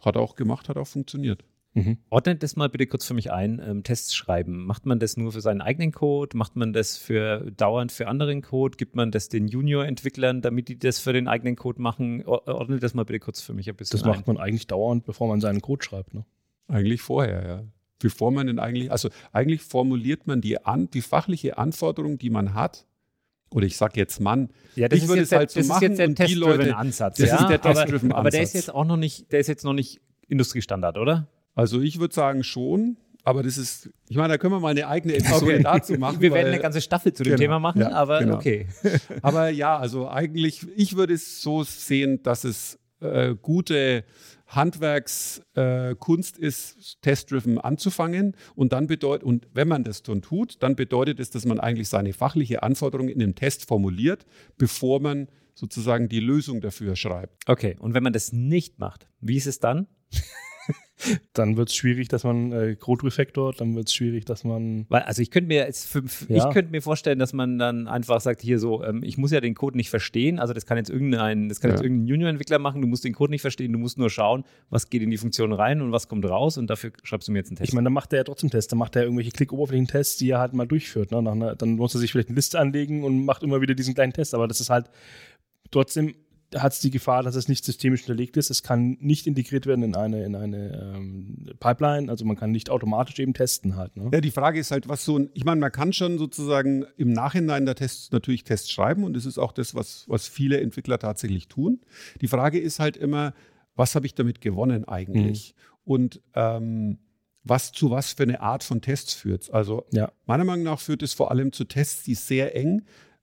B: Hat er auch gemacht, hat auch funktioniert.
A: Mhm. Ordnet das mal bitte kurz für mich ein. Ähm, Tests schreiben. Macht man das nur für seinen eigenen Code? Macht man das für dauernd für anderen Code? Gibt man das den Junior-Entwicklern, damit die das für den eigenen Code machen? Ordnet das mal bitte kurz für mich ein bisschen.
C: Das macht man eigentlich dauernd, bevor man seinen Code schreibt, ne?
B: Eigentlich vorher, ja. Bevor man denn eigentlich, also eigentlich formuliert man die, an, die fachliche Anforderung, die man hat, oder ich sage jetzt Mann,
A: ja, das
B: ich
A: würde es halt so machen. Das ist jetzt der test Ansatz. Das ja, ist der test aber, der ist jetzt auch noch nicht, der ist jetzt noch nicht Industriestandard, oder?
B: Also ich würde sagen schon, aber das ist, ich meine, da können wir mal eine eigene Episode okay. dazu machen.
A: Wir werden eine ganze Staffel zu dem genau, Thema machen, ja, aber genau. okay.
B: aber ja, also eigentlich, ich würde es so sehen, dass es äh, gute Handwerkskunst äh, ist, test-driven anzufangen. Und dann bedeutet, und wenn man das dann tut, dann bedeutet es, dass man eigentlich seine fachliche Anforderung in dem Test formuliert, bevor man sozusagen die Lösung dafür schreibt.
A: Okay, und wenn man das nicht macht, wie ist es dann?
C: dann wird es schwierig, dass man äh, Code refactort, dann wird es schwierig, dass man.
A: Weil, also ich könnte mir jetzt fünf, ja. ich könnte mir vorstellen, dass man dann einfach sagt, hier so, ähm, ich muss ja den Code nicht verstehen. Also das kann jetzt irgendein, das kann ja. jetzt irgendein Junior-Entwickler machen, du musst den Code nicht verstehen, du musst nur schauen, was geht in die Funktion rein und was kommt raus und dafür schreibst du mir jetzt einen Test.
C: Ich meine, dann macht er ja trotzdem Tests, dann macht er irgendwelche Klick-Oberflächen-Tests, die er halt mal durchführt. Ne? Einer, dann muss er sich vielleicht eine Liste anlegen und macht immer wieder diesen kleinen Test, aber das ist halt trotzdem hat es die Gefahr, dass es nicht systemisch unterlegt ist. Es kann nicht integriert werden in eine, in eine ähm, Pipeline, also man kann nicht automatisch eben testen halt. Ne?
B: Ja, die Frage ist halt, was so ein, ich meine, man kann schon sozusagen im Nachhinein der Tests natürlich Tests schreiben und das ist auch das, was, was viele Entwickler tatsächlich tun. Die Frage ist halt immer, was habe ich damit gewonnen eigentlich? Mhm. Und ähm, was zu was für eine Art von Tests führt. Also ja. meiner Meinung nach führt es vor allem zu Tests, die sehr eng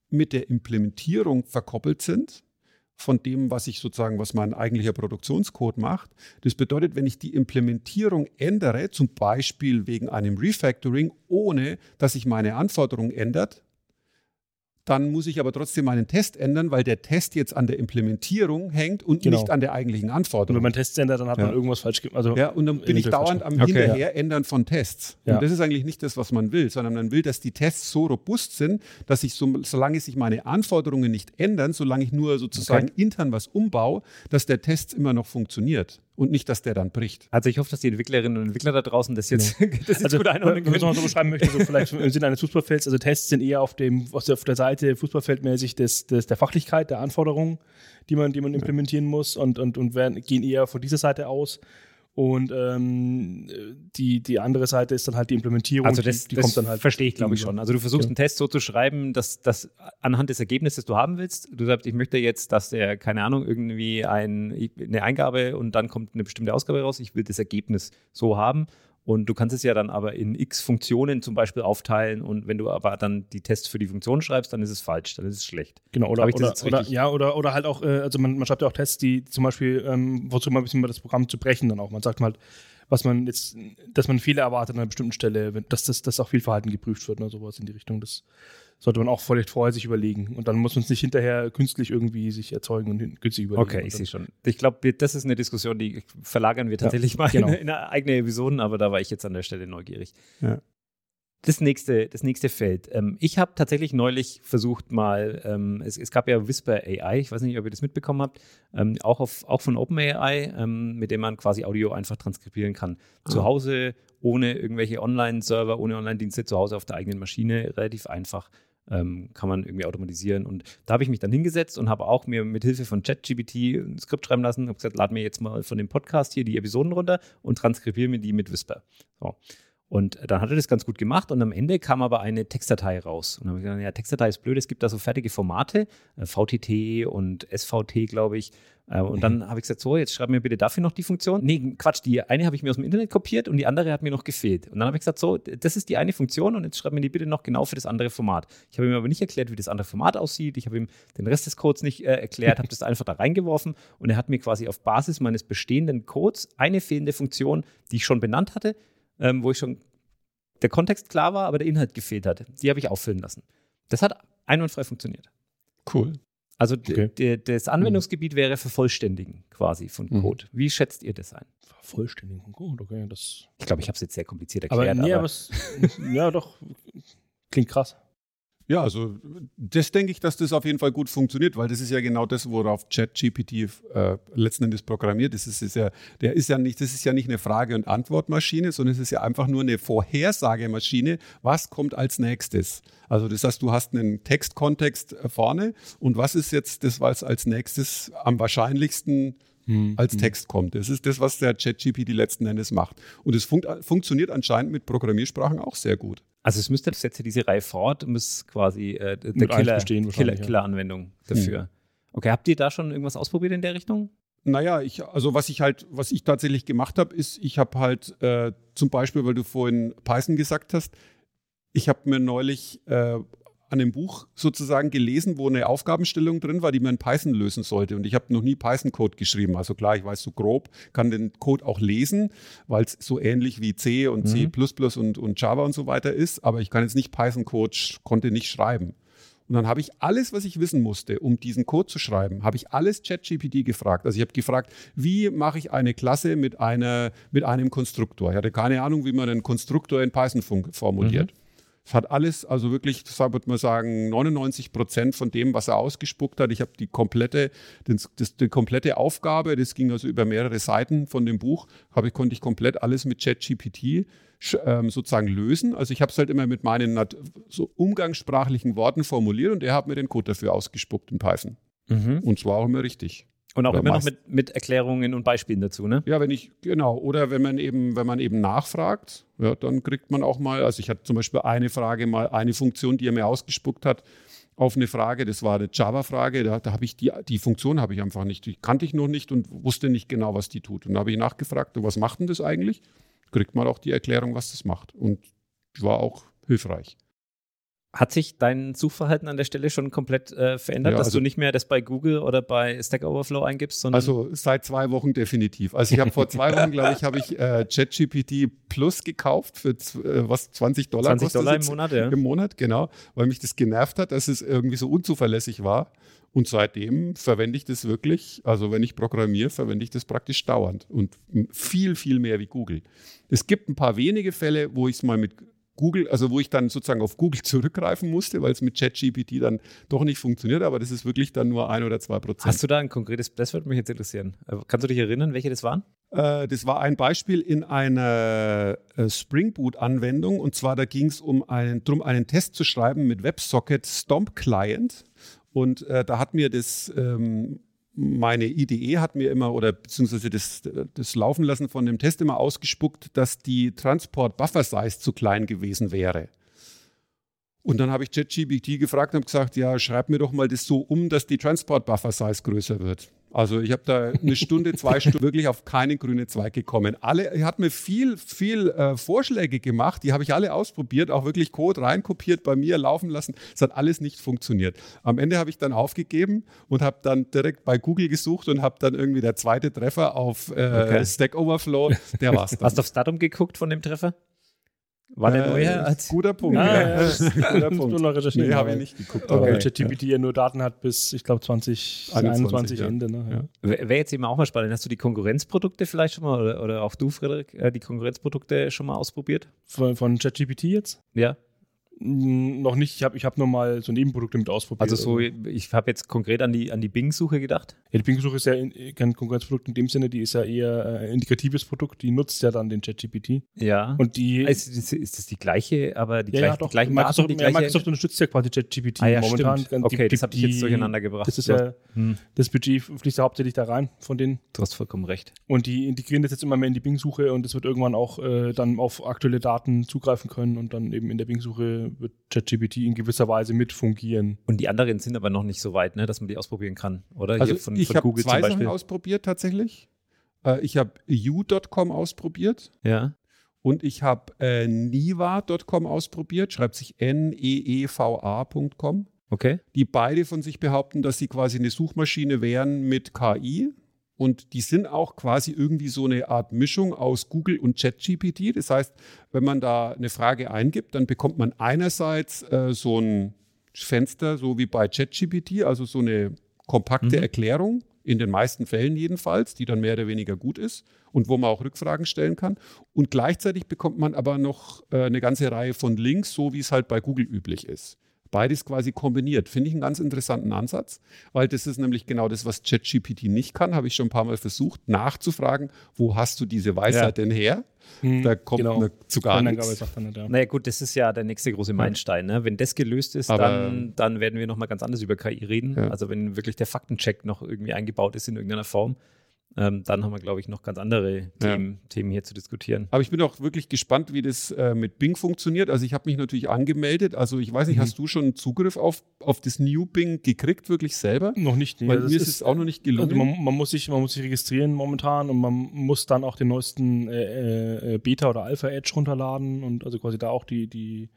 B: mit der Implementierung verkoppelt sind von dem, was ich sozusagen, was mein eigentlicher Produktionscode macht. Das bedeutet, wenn ich die Implementierung ändere, zum Beispiel wegen einem Refactoring, ohne dass sich meine Anforderung ändert, dann muss ich aber trotzdem meinen Test ändern, weil der Test jetzt an der Implementierung hängt und genau. nicht an der eigentlichen Anforderung. Und
C: wenn man Tests ändert, dann hat ja. man irgendwas falsch gemacht. Also
B: ja, und dann bin ich dauernd am okay, Hinterher ändern von Tests. Ja. Und das ist eigentlich nicht das, was man will, sondern man will, dass die Tests so robust sind, dass ich, so, solange sich meine Anforderungen nicht ändern, solange ich nur sozusagen okay. intern was umbaue, dass der Test immer noch funktioniert und nicht, dass der dann bricht.
A: Also ich hoffe, dass die Entwicklerinnen und Entwickler da draußen das jetzt,
C: ja. das jetzt also, gut einordnen können. Wenn man so beschreiben möchte, so vielleicht im Sinne eines Fußballfelds, also Tests sind eher auf, dem, auf der Seite Fußballfeldmäßig des, des, der Fachlichkeit, der Anforderungen, die man, die man implementieren muss und, und, und werden, gehen eher von dieser Seite aus. Und ähm, die, die andere Seite ist dann halt die Implementierung.
A: Also das, die, die das kommt dann halt verstehe ich, glaube ich, schon. Also du versuchst ja. einen Test so zu schreiben, dass, dass anhand des Ergebnisses, das du haben willst, du sagst, ich möchte jetzt, dass der, keine Ahnung, irgendwie ein, eine Eingabe und dann kommt eine bestimmte Ausgabe raus. Ich will das Ergebnis so haben. Und du kannst es ja dann aber in x Funktionen zum Beispiel aufteilen und wenn du aber dann die Tests für die Funktion schreibst, dann ist es falsch, dann ist es schlecht.
C: Genau, oder, oder, oder, ja, oder, oder halt auch, äh, also man, man schreibt ja auch Tests, die zum Beispiel ähm, versuchen mal ein bisschen mal das Programm zu brechen dann auch. Man sagt mal, was man jetzt, dass man Fehler erwartet an einer bestimmten Stelle, dass das dass auch viel Verhalten geprüft wird, ne, sowas in die Richtung. Das sollte man auch vielleicht vorher sich überlegen. Und dann muss man es nicht hinterher künstlich irgendwie sich erzeugen und künstlich überlegen.
A: Okay, ich sehe schon. Ich glaube, das ist eine Diskussion, die verlagern wir tatsächlich ja, mal genau. in, in eigene Episode, aber da war ich jetzt an der Stelle neugierig. Ja. Das nächste, das nächste Feld. Ähm, ich habe tatsächlich neulich versucht mal, ähm, es, es, gab ja Whisper AI, ich weiß nicht, ob ihr das mitbekommen habt, ähm, auch, auf, auch von OpenAI, ähm, mit dem man quasi Audio einfach transkribieren kann. Ah. Zu Hause, ohne irgendwelche Online-Server, ohne Online-Dienste, zu Hause auf der eigenen Maschine, relativ einfach ähm, kann man irgendwie automatisieren. Und da habe ich mich dann hingesetzt und habe auch mir mit Hilfe von ChatGPT ein Skript schreiben lassen. Habe gesagt, lad mir jetzt mal von dem Podcast hier die Episoden runter und transkribiere mir die mit Whisper. So. Und dann hat er das ganz gut gemacht und am Ende kam aber eine Textdatei raus. Und dann habe ich gesagt, ja, Textdatei ist blöd, es gibt da so fertige Formate, äh, VTT und SVT, glaube ich. Äh, und dann habe ich gesagt, so, jetzt schreib mir bitte dafür noch die Funktion. Nee, Quatsch, die eine habe ich mir aus dem Internet kopiert und die andere hat mir noch gefehlt. Und dann habe ich gesagt, so, das ist die eine Funktion und jetzt schreib mir die bitte noch genau für das andere Format. Ich habe ihm aber nicht erklärt, wie das andere Format aussieht. Ich habe ihm den Rest des Codes nicht äh, erklärt, habe das einfach da reingeworfen und er hat mir quasi auf Basis meines bestehenden Codes eine fehlende Funktion, die ich schon benannt hatte, ähm, wo ich schon der Kontext klar war, aber der Inhalt gefehlt hatte. Die habe ich auffüllen lassen. Das hat einwandfrei funktioniert.
B: Cool.
A: Also okay. das Anwendungsgebiet wäre Vervollständigen quasi von mhm. Code. Mhm. Wie schätzt ihr das ein?
C: Vervollständigen von Code, okay. Das
A: ich glaube, ich habe es jetzt sehr kompliziert erklärt.
C: Aber, nee, aber, ja, doch, klingt krass.
B: Ja, also das denke ich, dass das auf jeden Fall gut funktioniert, weil das ist ja genau das, worauf ChatGPT äh, letzten Endes programmiert ist. Es ist ja, der ist ja nicht, das ist ja nicht eine Frage- und Antwortmaschine, sondern es ist ja einfach nur eine Vorhersagemaschine, was kommt als nächstes. Also das heißt, du hast einen Textkontext äh, vorne und was ist jetzt das, was als nächstes am wahrscheinlichsten hm, als hm. Text kommt. Das ist das, was der ChatGPT letzten Endes macht. Und es fun funktioniert anscheinend mit Programmiersprachen auch sehr gut.
A: Also es müsste setze diese Reihe fort ist quasi äh, der Killer, Killer, Killer-Anwendung dafür. Hm. Okay, habt ihr da schon irgendwas ausprobiert in der Richtung?
B: Naja, ich, also was ich halt, was ich tatsächlich gemacht habe, ist, ich habe halt äh, zum Beispiel, weil du vorhin Python gesagt hast, ich habe mir neulich äh, an einem Buch sozusagen gelesen, wo eine Aufgabenstellung drin war, die man in Python lösen sollte. Und ich habe noch nie Python-Code geschrieben. Also klar, ich weiß so grob, kann den Code auch lesen, weil es so ähnlich wie C und mhm. C und, und Java und so weiter ist. Aber ich kann jetzt nicht Python-Code, konnte nicht schreiben. Und dann habe ich alles, was ich wissen musste, um diesen Code zu schreiben, habe ich alles ChatGPT gefragt. Also ich habe gefragt, wie mache ich eine Klasse mit, einer, mit einem Konstruktor? Ich hatte keine Ahnung, wie man einen Konstruktor in Python formuliert. Mhm. Hat alles, also wirklich, das würde man sagen, 99 Prozent von dem, was er ausgespuckt hat. Ich habe die komplette, das, das, die komplette Aufgabe, das ging also über mehrere Seiten von dem Buch, habe ich, konnte ich komplett alles mit ChatGPT ähm, sozusagen lösen. Also ich habe es halt immer mit meinen so umgangssprachlichen Worten formuliert und er hat mir den Code dafür ausgespuckt in Python. Mhm. Und zwar auch immer richtig.
A: Und auch immer noch mit, mit Erklärungen und Beispielen dazu, ne?
B: Ja, wenn ich, genau. Oder wenn man eben, wenn man eben nachfragt, ja, dann kriegt man auch mal, also ich hatte zum Beispiel eine Frage mal, eine Funktion, die er mir ausgespuckt hat, auf eine Frage, das war eine Java-Frage, da, da habe ich die, die Funktion habe ich einfach nicht, die kannte ich noch nicht und wusste nicht genau, was die tut. Und da habe ich nachgefragt, was macht denn das eigentlich? Kriegt man auch die Erklärung, was das macht. Und war auch hilfreich.
A: Hat sich dein Suchverhalten an der Stelle schon komplett äh, verändert, ja, dass also, du nicht mehr das bei Google oder bei Stack Overflow eingibst?
B: also seit zwei Wochen definitiv. Also ich habe vor zwei Wochen, glaube ich, habe ich äh, ChatGPT Plus gekauft für äh, was 20 Dollar
A: 20 Dollar im Monat, ja.
B: Im Monat, genau, weil mich das genervt hat, dass es irgendwie so unzuverlässig war. Und seitdem verwende ich das wirklich, also wenn ich programmiere, verwende ich das praktisch dauernd und viel, viel mehr wie Google. Es gibt ein paar wenige Fälle, wo ich es mal mit Google, also wo ich dann sozusagen auf Google zurückgreifen musste, weil es mit ChatGPT dann doch nicht funktioniert, aber das ist wirklich dann nur ein oder zwei Prozent.
A: Hast du da ein konkretes, das würde mich jetzt interessieren. Äh, kannst du dich erinnern, welche das waren?
B: Äh, das war ein Beispiel in einer äh, Spring Boot-Anwendung und zwar da ging es um einen, darum, einen Test zu schreiben mit WebSocket Stomp Client. Und äh, da hat mir das ähm, meine IDE hat mir immer oder beziehungsweise das, das Laufen lassen von dem Test immer ausgespuckt, dass die Transport Buffer Size zu klein gewesen wäre. Und dann habe ich ChatGPT gefragt und gesagt, ja, schreib mir doch mal das so um, dass die Transport Buffer Size größer wird. Also ich habe da eine Stunde, zwei Stunden wirklich auf keinen grünen Zweig gekommen. Alle, er hat mir viel, viel äh, Vorschläge gemacht, die habe ich alle ausprobiert, auch wirklich Code reinkopiert, bei mir laufen lassen. Es hat alles nicht funktioniert. Am Ende habe ich dann aufgegeben und habe dann direkt bei Google gesucht und habe dann irgendwie der zweite Treffer auf äh, okay. Stack Overflow, der war es
A: Hast du aufs Datum geguckt von dem Treffer? War der äh, neuer als.
B: Guter Punkt. Ah, ja, ja. guter Punkt. noch
C: recherchieren. Nee, habe ich nicht geguckt. Okay. Weil ChatGPT ja. nur Daten hat bis, ich glaube, 2021 Ende. Ne?
A: Ja. Wäre jetzt eben auch mal spannend. Hast du die Konkurrenzprodukte vielleicht schon mal, oder, oder auch du, Frederik, äh, die Konkurrenzprodukte schon mal ausprobiert?
C: Von, von ChatGPT jetzt?
A: Ja.
C: Noch nicht, ich habe ich hab nur mal so Nebenprodukte mit ausprobiert.
A: Also so, ich habe jetzt konkret an die, an die Bing-Suche gedacht.
C: Ja, die Bing-Suche ist ja in, kein Konkurrenzprodukt in dem Sinne, die ist ja eher ein äh, integratives Produkt, die nutzt ja dann den ChatGPT.
A: Ja.
C: Und die.
A: Also, ist, ist das die gleiche, aber die,
C: ja,
A: gleich,
C: ja, doch.
A: die gleichen
C: Microsoft,
A: Daten, die gleiche...
C: Microsoft unterstützt ja quasi ChatGPT
A: Ah, ja,
C: momentan.
A: stimmt. Okay,
C: die-
A: das habe ich jetzt durcheinander gebracht.
C: Das ist ja,
A: Hm,
C: das Budget fließt ja hauptsächlich da rein von denen.
A: du hast vollkommen recht.
C: Und die integrieren das jetzt immer mehr in die Bing-Suche und es wird irgendwann auch äh, dann auf aktuelle Daten zugreifen können und dann eben in der Bing-Suche wird ChatGPT in gewisser Weise mit fungieren.
A: Und die anderen sind aber noch nicht so weit, ne, dass man die ausprobieren kann, oder?
B: Also
A: Hier von,
B: ich
A: von
B: habe zwei. Sachen ausprobiert tatsächlich. Äh, ich habe you.com ausprobiert
A: Ja.
B: und ich habe äh, niva.com ausprobiert, schreibt sich N-E-E-V-A.com.
A: Okay.
B: die beide von sich behaupten, dass sie quasi eine Suchmaschine wären mit KI. Und die sind auch quasi irgendwie so eine Art Mischung aus Google und ChatGPT. Das heißt, wenn man da eine Frage eingibt, dann bekommt man einerseits äh, so ein Fenster, so wie bei ChatGPT, also so eine kompakte
A: Mhm.
B: Erklärung, in den meisten Fällen jedenfalls, die dann mehr oder weniger gut ist und wo man auch Rückfragen stellen kann. Und gleichzeitig bekommt man aber noch äh, eine ganze Reihe von Links, so wie es halt bei Google üblich ist. Beides quasi kombiniert. Finde ich einen ganz interessanten Ansatz, weil das ist nämlich genau das, was ChatGPT nicht kann. Habe ich schon ein paar Mal versucht, nachzufragen, wo hast du diese Weisheit denn her? Da kommt
C: genau.
B: ne, zu gar nichts.
C: ja.
A: Naja, gut, das ist ja der nächste große Meilenstein. Ne? Wenn das gelöst ist,
B: Aber-
A: dann, dann werden wir nochmal ganz anders über KI reden.
B: Ja.
A: Also, wenn wirklich der Faktencheck noch irgendwie eingebaut ist in irgendeiner Form, ähm, dann haben wir, glaube ich, noch ganz andere
B: Ja.
A: Themen, Themen hier zu diskutieren.
B: Aber ich bin auch wirklich gespannt, wie das äh, mit Bing funktioniert. Also ich habe mich natürlich angemeldet. Also ich weiß nicht,
C: Mhm.
B: hast du schon Zugriff auf, auf das New Bing gekriegt, wirklich selber?
C: Noch nicht, nee.
B: Weil
C: das
B: mir ist es auch noch nicht gelungen.
C: Also man, man, muss sich, man muss sich registrieren momentan und man muss dann auch den neuesten äh, äh, Beta oder Alpha Edge runterladen und also quasi da auch die, die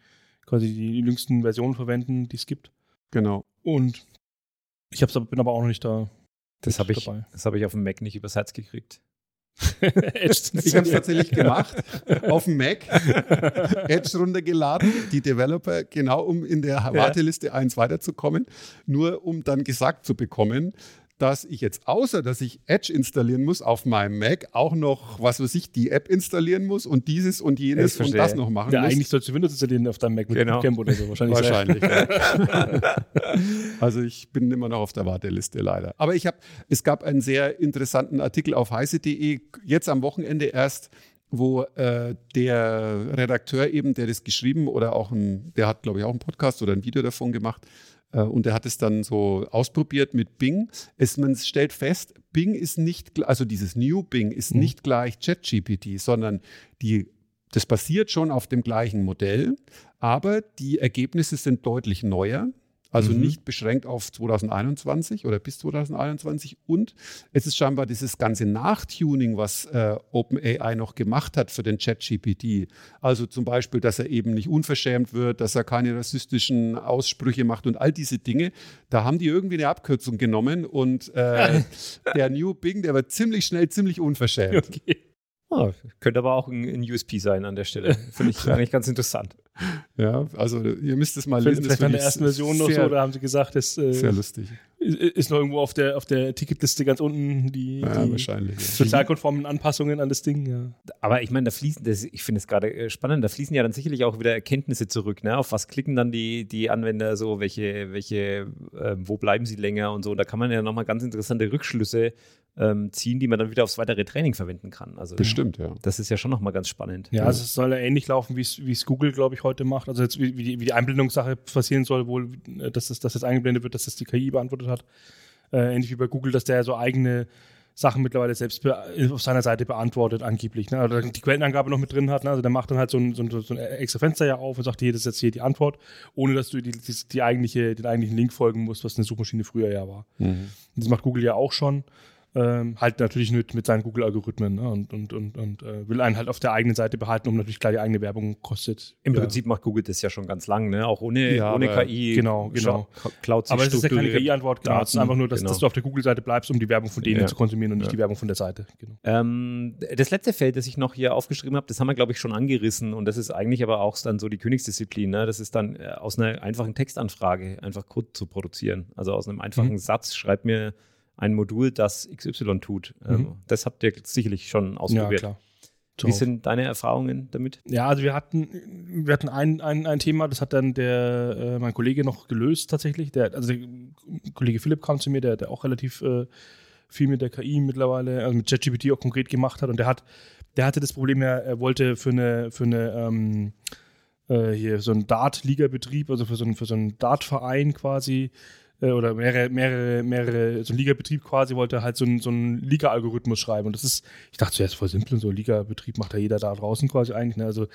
C: quasi die jüngsten Versionen verwenden, die es gibt.
B: genau.
C: Und ich hab's, bin aber auch noch nicht da.
A: Das habe ich,
C: dabei.
A: das hab ich auf dem Mac nicht übers Herz gekriegt.
C: Edge
B: Ich habe es tatsächlich gemacht. Auf dem Mac, Edge runtergeladen, die Developer, genau um in der Warteliste eins weiterzukommen, nur um dann gesagt zu bekommen, dass ich jetzt außer, dass ich Edge installieren muss auf meinem Mac, auch noch, was weiß ich, die App installieren muss und dieses und jenes und das noch machen
C: Ja,
B: muss.
C: eigentlich sollst du Windows installieren auf deinem Mac mit
A: Genau.
C: Bootcamp oder so. Wahrscheinlich.
B: Wahrscheinlich. ja. also ich bin immer noch auf der Warteliste leider. Aber ich habe, es gab einen sehr interessanten Artikel auf heise.de, jetzt am Wochenende erst, wo äh, der Redakteur eben, der das geschrieben oder auch ein, der hat glaube ich auch einen Podcast oder ein Video davon gemacht, und der hat es dann so ausprobiert mit Bing. Es, man stellt fest, Bing ist nicht, also dieses New Bing ist
C: Mhm.
B: nicht gleich ChatGPT, sondern die, das basiert schon auf dem gleichen Modell, aber die Ergebnisse sind deutlich neuer. Also
A: Mhm.
B: nicht beschränkt auf 2021 oder bis 2021. Und es ist scheinbar dieses ganze Nachtuning, was äh, OpenAI noch gemacht hat für den ChatGPT. Also zum Beispiel, dass er eben nicht unverschämt wird, dass er keine rassistischen Aussprüche macht und all diese Dinge. Da haben die irgendwie eine Abkürzung genommen und äh, der New Bing, der wird ziemlich schnell ziemlich unverschämt.
C: Okay.
A: Ah, könnte aber auch ein, ein USP sein an der Stelle. Finde ich eigentlich ganz interessant.
B: Ja, also ihr müsst es mal lesen. das
C: Vielleicht an
B: finde
C: der ersten Version noch so, oder haben sie gesagt, das äh,
B: Sehr lustig.
C: Ist noch irgendwo auf der, auf der Ticketliste ganz unten die,
B: Ja,
C: die
B: wahrscheinlich. Ja.
C: sozialkonformen Anpassungen an das Ding. Ja.
A: Aber ich meine, da fließen, das, ich finde es gerade äh, spannend, da fließen ja dann sicherlich auch wieder Erkenntnisse zurück. Ne? Auf was klicken dann die, die Anwender so, welche, welche, äh, wo bleiben sie länger und so. Da kann man ja nochmal ganz interessante Rückschlüsse ähm, ziehen, die man dann wieder aufs weitere Training verwenden kann. Also
B: Bestimmt, ja.
A: das ist ja schon nochmal ganz spannend.
C: Ja, also es soll ja ähnlich laufen, wie es wie es Google, glaube ich, heute macht. Also jetzt, wie, wie, die, wie die Einblendungssache passieren soll, wohl, äh, dass das, dass das eingeblendet wird, dass das die KI beantwortet hat. Äh, ähnlich wie bei Google, dass der so eigene Sachen mittlerweile selbst be auf seiner Seite beantwortet, angeblich. Ne? Also die Quellenangabe noch mit drin hat. Ne? Also der macht dann halt so ein, so, ein, so ein extra Fenster ja auf und sagt, hier, das ist jetzt hier die Antwort, ohne dass du die, die, die eigentliche, den eigentlichen Link folgen musst, was eine Suchmaschine früher ja war.
B: Mhm.
C: Das macht Google ja auch schon. Ähm, halt natürlich mit, mit seinen Google-Algorithmen ne? und, und, und, und äh, will einen halt auf der eigenen Seite behalten, um natürlich klar die eigene Werbung kostet.
A: Im
C: ja.
A: Prinzip macht Google das ja schon ganz lang, ne? auch ohne,
B: Ja,
A: ohne KI.
C: Genau, genau.
A: Cloud
C: Aber es ist ja keine. KI-Antwort, genau. Es ist einfach nur, dass,
A: genau.
C: dass du auf der Google-Seite bleibst, um die Werbung von denen
A: Ja.
C: zu konsumieren und nicht die Werbung von der Seite. Genau.
A: Ähm, das letzte Feld, das ich noch hier aufgeschrieben habe, das haben wir, glaube ich, schon angerissen und das ist eigentlich aber auch dann so die Königsdisziplin. Ne? Das ist dann äh, aus einer einfachen Textanfrage einfach Code zu produzieren. Also aus einem einfachen
C: Mhm.
A: Satz schreibt mir ein Modul, das XY tut. Ähm,
C: Mhm.
A: das habt ihr sicherlich schon
C: Ja,
A: ausprobiert.
C: klar.
A: Wie sind deine Erfahrungen damit?
C: Ja, also wir hatten, wir hatten ein, ein, ein Thema, das hat dann der, äh, mein Kollege noch gelöst tatsächlich. Der, also der Kollege Philipp kam zu mir, der, der auch relativ äh, viel mit der KI mittlerweile, also mit ChatGPT auch konkret gemacht hat. Und der hat, der hatte das Problem, er, er wollte für eine, für eine ähm, äh, hier so einen Dart-Liga-Betrieb, also für so einen, für so einen Dart-Verein quasi, oder mehrere, mehrere, mehrere, so ein Ligabetrieb quasi wollte halt so einen, so Liga-Algorithmus schreiben. Und das ist, ich dachte zuerst voll simpel, so Liga-Betrieb macht ja jeder da draußen quasi eigentlich. Ne? Also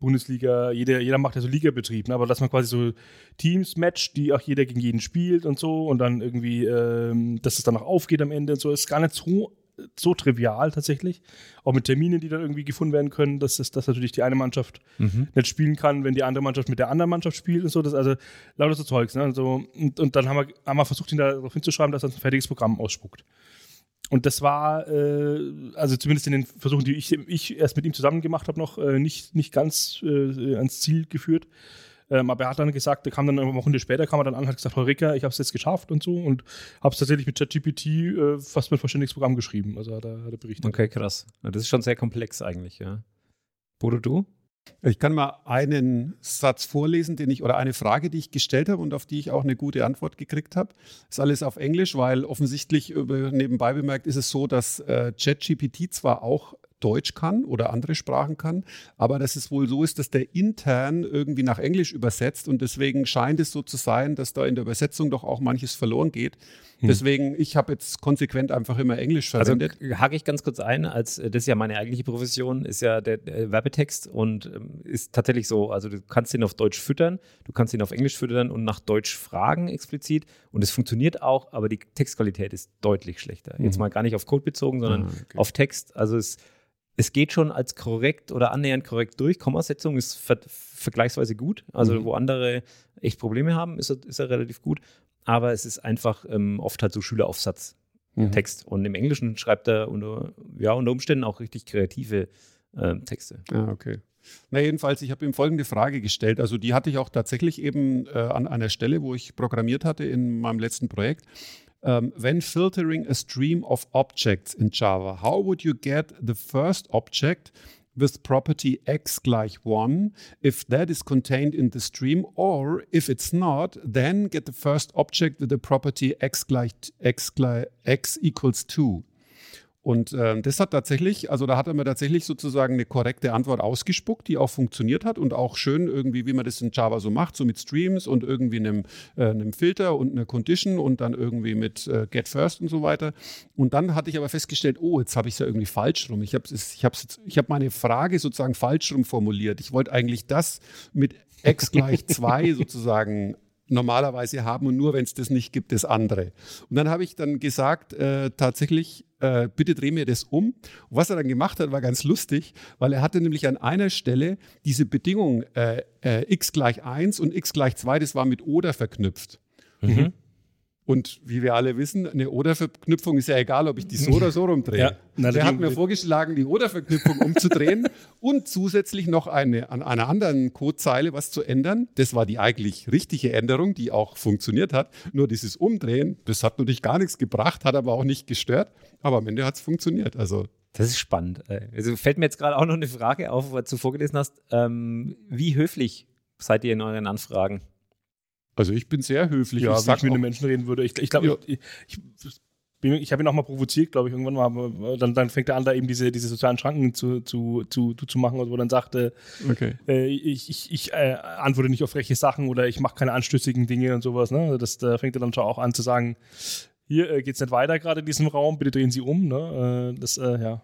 C: Bundesliga, jeder, jeder macht ja so Ligabetrieb, ne? aber dass man quasi so Teams matcht, die auch jeder gegen jeden spielt und so und dann irgendwie, ähm, dass es dann auch aufgeht am Ende und so, ist gar nicht so so trivial tatsächlich. Auch mit Terminen, die dann irgendwie gefunden werden können, dass, das, dass natürlich die eine Mannschaft mhm. nicht spielen kann, wenn die andere Mannschaft mit der anderen Mannschaft spielt und so. Das also lauter so Zeugs. Ne? Also, und, und dann haben wir, haben wir versucht, ihn darauf hinzuschreiben, dass er ein fertiges Programm ausspuckt. Und das war, äh, also zumindest in den Versuchen, die ich, ich erst mit ihm zusammen gemacht habe, noch äh, nicht, nicht ganz äh, ans Ziel geführt. Ähm, aber er hat dann gesagt, er kam dann eine Woche später, kam er dann an und hat gesagt, Heureka, ich habe es jetzt geschafft und so und habe es tatsächlich mit ChatGPT äh, fast mit vollständiges Programm geschrieben. Also hat er, hat er berichtet.
A: Okay, krass. Das ist schon sehr komplex eigentlich, ja. Bodo, du?
B: Ich kann mal einen Satz vorlesen, den ich oder eine Frage, die ich gestellt habe und auf die ich auch eine gute Antwort gekriegt habe. Ist alles auf Englisch, weil offensichtlich nebenbei bemerkt ist es so, dass äh, ChatGPT zwar auch Deutsch kann oder andere Sprachen kann, aber dass es wohl so ist, dass der intern irgendwie nach Englisch übersetzt und deswegen scheint es so zu sein, dass da in der Übersetzung doch auch manches verloren geht. Hm. Deswegen, ich habe jetzt konsequent einfach immer Englisch also, verwendet.
A: Also hake ich ganz kurz ein, als das ist ja meine eigentliche Profession, ist ja der, der Werbetext und ähm, ist tatsächlich so, also du kannst ihn auf Deutsch füttern, du kannst ihn auf Englisch füttern und nach Deutsch fragen explizit und es funktioniert auch, aber die Textqualität ist deutlich schlechter. Jetzt mhm. mal gar nicht auf Code bezogen, sondern ah, okay. auf Text. Also es es geht schon als korrekt oder annähernd korrekt durch. Kommasetzung ist ver vergleichsweise gut. Also, mhm. wo andere echt Probleme haben, ist er, ist er relativ gut. Aber es ist einfach ähm, oft halt so Schüleraufsatz. Mhm. Text. Und im Englischen schreibt er unter, ja, unter Umständen auch richtig kreative äh, Texte.
B: Ah, okay. Na, jedenfalls, ich habe ihm folgende Frage gestellt. Also, die hatte ich auch tatsächlich eben äh, an einer Stelle, wo ich programmiert hatte in meinem letzten Projekt. Um, when filtering a stream of objects in Java, how would you get the first object with property x gleich 1 if that is contained in the stream? Or if it's not then get the first object with the property x gleich x, gleich, x equals 2 Und äh, das hat tatsächlich, also da hat er mir tatsächlich sozusagen eine korrekte Antwort ausgespuckt, die auch funktioniert hat und auch schön irgendwie, wie man das in Java so macht, so mit Streams und irgendwie einem, äh, einem Filter und einer Condition und dann irgendwie mit äh, Get First und so weiter. Und dann hatte ich aber festgestellt, oh, jetzt habe ich es ja irgendwie falsch rum. Ich habe ich ich hab meine Frage sozusagen falsch rum formuliert. Ich wollte eigentlich das mit x gleich 2 sozusagen normalerweise haben und nur wenn es das nicht gibt, das andere. Und dann habe ich dann gesagt, äh, tatsächlich, äh, bitte dreh mir das um. Und was er dann gemacht hat, war ganz lustig, weil er hatte nämlich an einer Stelle diese Bedingung äh, äh x gleich 1 und x gleich 2, das war mit oder verknüpft. Mhm. Und wie wir alle wissen, eine Oder-Verknüpfung ist ja egal, ob ich die so oder so rumdrehe. Ja, na, Der hat mir vorgeschlagen, die Oder-Verknüpfung umzudrehen und zusätzlich noch eine, an einer anderen Codezeile was zu ändern. Das war die eigentlich richtige Änderung, die auch funktioniert hat. Nur dieses Umdrehen, das hat natürlich gar nichts gebracht, hat aber auch nicht gestört. Aber am Ende hat es funktioniert. Also
A: das ist spannend. Also fällt mir jetzt gerade auch noch eine Frage auf, was du vorgelesen hast. Ähm, wie höflich seid ihr in euren Anfragen?
B: Also ich bin sehr höflich.
C: Ja, ich wenn ich mit einem Menschen reden würde. Ich, ich glaube, ja. ich, ich, ich habe ihn auch mal provoziert, glaube ich, irgendwann mal. Dann, dann fängt er an, da eben diese, diese sozialen Schranken zu, zu, zu, zu machen, also wo dann sagte, okay. äh, ich, ich, ich äh, antworte nicht auf freche Sachen oder ich mache keine anstößigen Dinge und sowas. Ne? Das, da fängt er dann schon auch an zu sagen, hier äh, geht es nicht weiter gerade in diesem Raum, bitte drehen Sie um. Ne? Äh, das, äh, ja.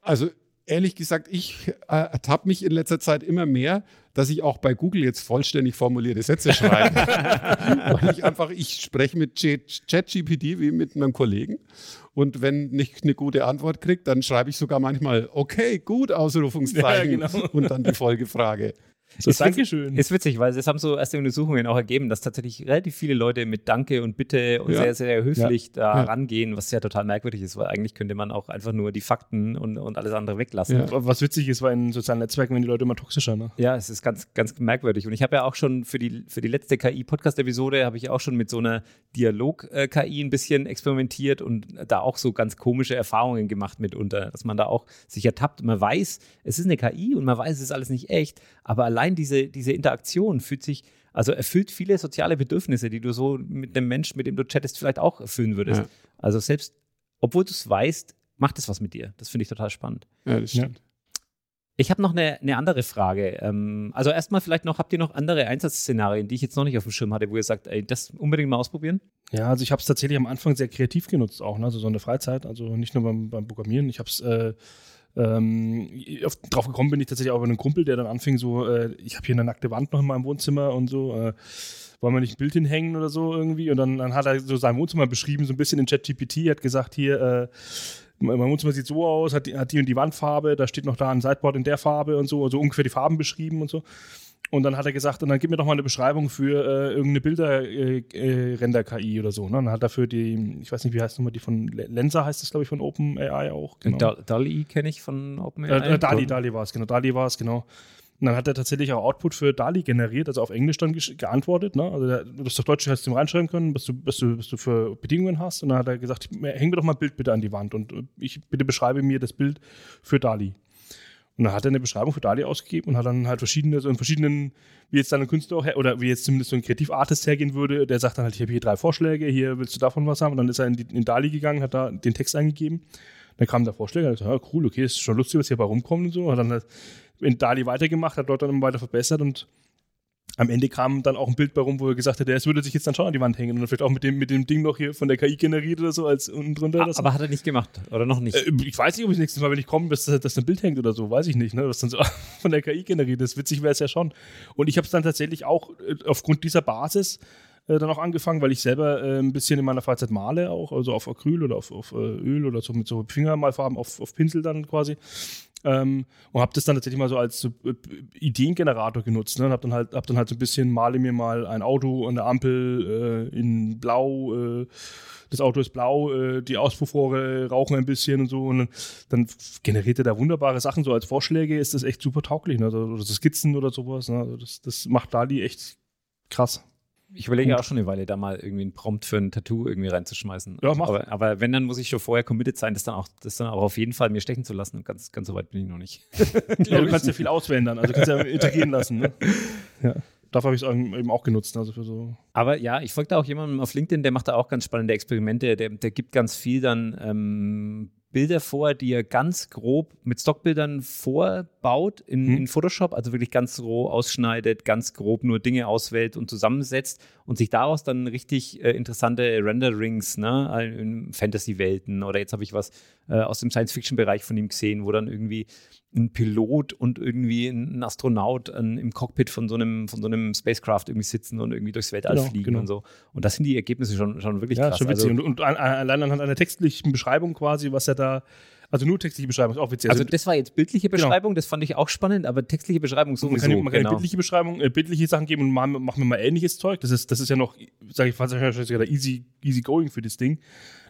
B: Also ehrlich gesagt, ich äh, ertappe mich in letzter Zeit immer mehr, dass ich auch bei Google jetzt vollständig formulierte Sätze schreibe. Weil ich einfach, ich spreche mit ChatGPT wie mit einem Kollegen. Und wenn nicht eine gute Antwort kriegt, dann schreibe ich sogar manchmal, okay, gut, Ausrufungszeichen. Ja, genau. Und dann die Folgefrage.
C: So, ist Dankeschön.
A: Ist witzig, weil es haben so erste Untersuchungen auch ergeben, dass tatsächlich relativ viele Leute mit Danke und Bitte und ja. sehr, sehr höflich ja. da ja. rangehen, was ja total merkwürdig ist, weil eigentlich könnte man auch einfach nur die Fakten und, und alles andere weglassen.
C: Was witzig ist, war in sozialen Netzwerken, wenn die Leute immer toxischer, ne?
A: Ja, es ist ganz, ganz merkwürdig. Und ich habe ja auch schon für die, für die letzte KI-Podcast-Episode habe ich auch schon mit so einer Dialog-KI ein bisschen experimentiert und da auch so ganz komische Erfahrungen gemacht mitunter, dass man da auch sich ertappt. Man weiß, es ist eine KI und man weiß, es ist alles nicht echt, aber allein diese, diese Interaktion fühlt sich, also erfüllt viele soziale Bedürfnisse, die du so mit dem Mensch, mit dem du chattest, vielleicht auch erfüllen würdest. Ja. Also selbst, obwohl du es weißt, macht es was mit dir. Das finde ich total spannend.
B: Ja, das stimmt. Ja.
A: Ich habe noch eine, eine, andere Frage. Ähm, also erstmal vielleicht noch, habt ihr noch andere Einsatzszenarien, die ich jetzt noch nicht auf dem Schirm hatte, wo ihr sagt, ey, das unbedingt mal ausprobieren?
C: Ja, also ich habe es tatsächlich am Anfang sehr kreativ genutzt auch, ne? also so eine Freizeit, also nicht nur beim, beim Programmieren. Ich habe es äh, ähm, auf, drauf gekommen bin ich tatsächlich auch über einen Kumpel, der dann anfing so, äh, ich habe hier eine nackte Wand noch in meinem Wohnzimmer und so, äh, wollen wir nicht ein Bild hinhängen oder so irgendwie? Und dann, dann hat er so sein Wohnzimmer beschrieben, so ein bisschen in ChatGPT, hat gesagt, hier, äh, mein Wohnzimmer sieht so aus, hat die, hat die und die Wandfarbe, da steht noch da ein Sideboard in der Farbe und so, also ungefähr die Farben beschrieben und so. Und dann hat er gesagt, und dann gib mir doch mal eine Beschreibung für äh, irgendeine Bilder-Render-KI äh, äh oder so. Ne? Und dann hat er für die, ich weiß nicht, wie heißt nochmal, die von Lensa heißt das, glaube ich, von OpenAI auch.
A: Genau. Da DALI kenne ich von OpenAI.
C: Äh, Dali, Dali war es, genau. Dali war es, genau. Und dann hat er tatsächlich auch Output für DALI generiert, also auf Englisch dann geantwortet. Ne? Also der, du hast auf Deutsch hast du ihm reinschreiben können, was du, was, du, was du für Bedingungen hast. Und dann hat er gesagt, häng mir doch mal ein Bild bitte an die Wand und ich bitte beschreibe mir das Bild für DALI. Und dann hat er eine Beschreibung für DALI ausgegeben und hat dann halt verschiedene, so in verschiedenen, wie jetzt dann ein Künstler auch, oder wie jetzt zumindest so ein Kreativartist hergehen würde, der sagt dann halt, ich habe hier drei Vorschläge, hier willst du davon was haben? Und dann ist er in, in DALI gegangen, hat da den Text eingegeben. Dann kam der Vorschläger, hat gesagt, ja, cool, okay, ist schon lustig, was hier bei rumkommt und so. Hat dann halt in DALI weitergemacht, hat dort dann immer weiter verbessert und am Ende kam dann auch ein Bild bei rum, wo er gesagt hat, es würde sich jetzt dann schon an die Wand hängen und dann vielleicht auch mit dem, mit dem Ding noch hier von der KI generiert oder so als unten drunter.
A: Ah, aber hat er nicht gemacht oder noch nicht? Äh,
C: ich weiß nicht, ob ich nächstes Mal, wenn ich komme, dass, dass ein Bild hängt oder so, weiß ich nicht, ne? Was dann so von der KI generiert ist. Witzig wäre es ja schon. Und ich habe es dann tatsächlich auch äh, aufgrund dieser Basis äh, dann auch angefangen, weil ich selber äh, ein bisschen in meiner Freizeit male auch, also auf Acryl oder auf, auf äh, Öl oder so mit so Fingermalfarben auf, auf Pinsel dann quasi. Ähm, und habe das dann tatsächlich mal so als äh, Ideengenerator genutzt. Ne? Und habe dann halt, hab dann halt so ein bisschen, male mir mal ein Auto an der Ampel äh, in Blau, äh, das Auto ist blau, äh, die Auspuffrohre rauchen ein bisschen und so. Und dann, generiert er da wunderbare Sachen. So als Vorschläge ist das echt super tauglich. Ne? Also, oder so Skizzen oder sowas. Ne? Also das macht Dali echt krass.
A: Ich überlege Gut. auch schon eine Weile, da mal irgendwie einen Prompt für ein Tattoo irgendwie reinzuschmeißen. Ja, mach. Aber, aber, wenn, dann muss ich schon vorher committed sein, das dann auch, das dann auch auf jeden Fall mir stechen zu lassen. Und ganz, ganz so weit bin ich noch nicht.
C: ja, du kannst ja viel auswählen dann, also du kannst ja interagieren lassen. Ne? Ja. Dafür habe ich es eben auch genutzt. Also für so.
A: Aber ja, ich folge da auch jemandem auf LinkedIn, der macht da auch ganz spannende Experimente. Der, der gibt ganz viel dann ähm, Bilder vor, die er ganz grob mit Stockbildern vorbaut in, hm. in, Photoshop, also wirklich ganz roh ausschneidet, ganz grob nur Dinge auswählt und zusammensetzt und sich daraus dann richtig äh, interessante Renderings ne, in Fantasy-Welten oder jetzt habe ich was äh, aus dem Science-Fiction-Bereich von ihm gesehen, wo dann irgendwie ein Pilot und irgendwie ein Astronaut an, im Cockpit von so einem von so einem Spacecraft irgendwie sitzen und irgendwie durchs Weltall genau, fliegen genau. und so. Und das sind die Ergebnisse schon, schon wirklich ja, krass. Schon
C: witzig. Also, und, und allein anhand einer textlichen Beschreibung quasi, was er da also nur textliche Beschreibung ist auch witzig.
A: Also, also das war jetzt bildliche genau. Beschreibung, genau. das fand ich auch spannend, aber textliche Beschreibung sowieso.
C: Man kann, man kann genau. bildliche Beschreibung, äh, bildliche Sachen geben und machen wir mal ähnliches Zeug. Das ist, das ist ja noch, sage ich fast easy, easy going für das Ding.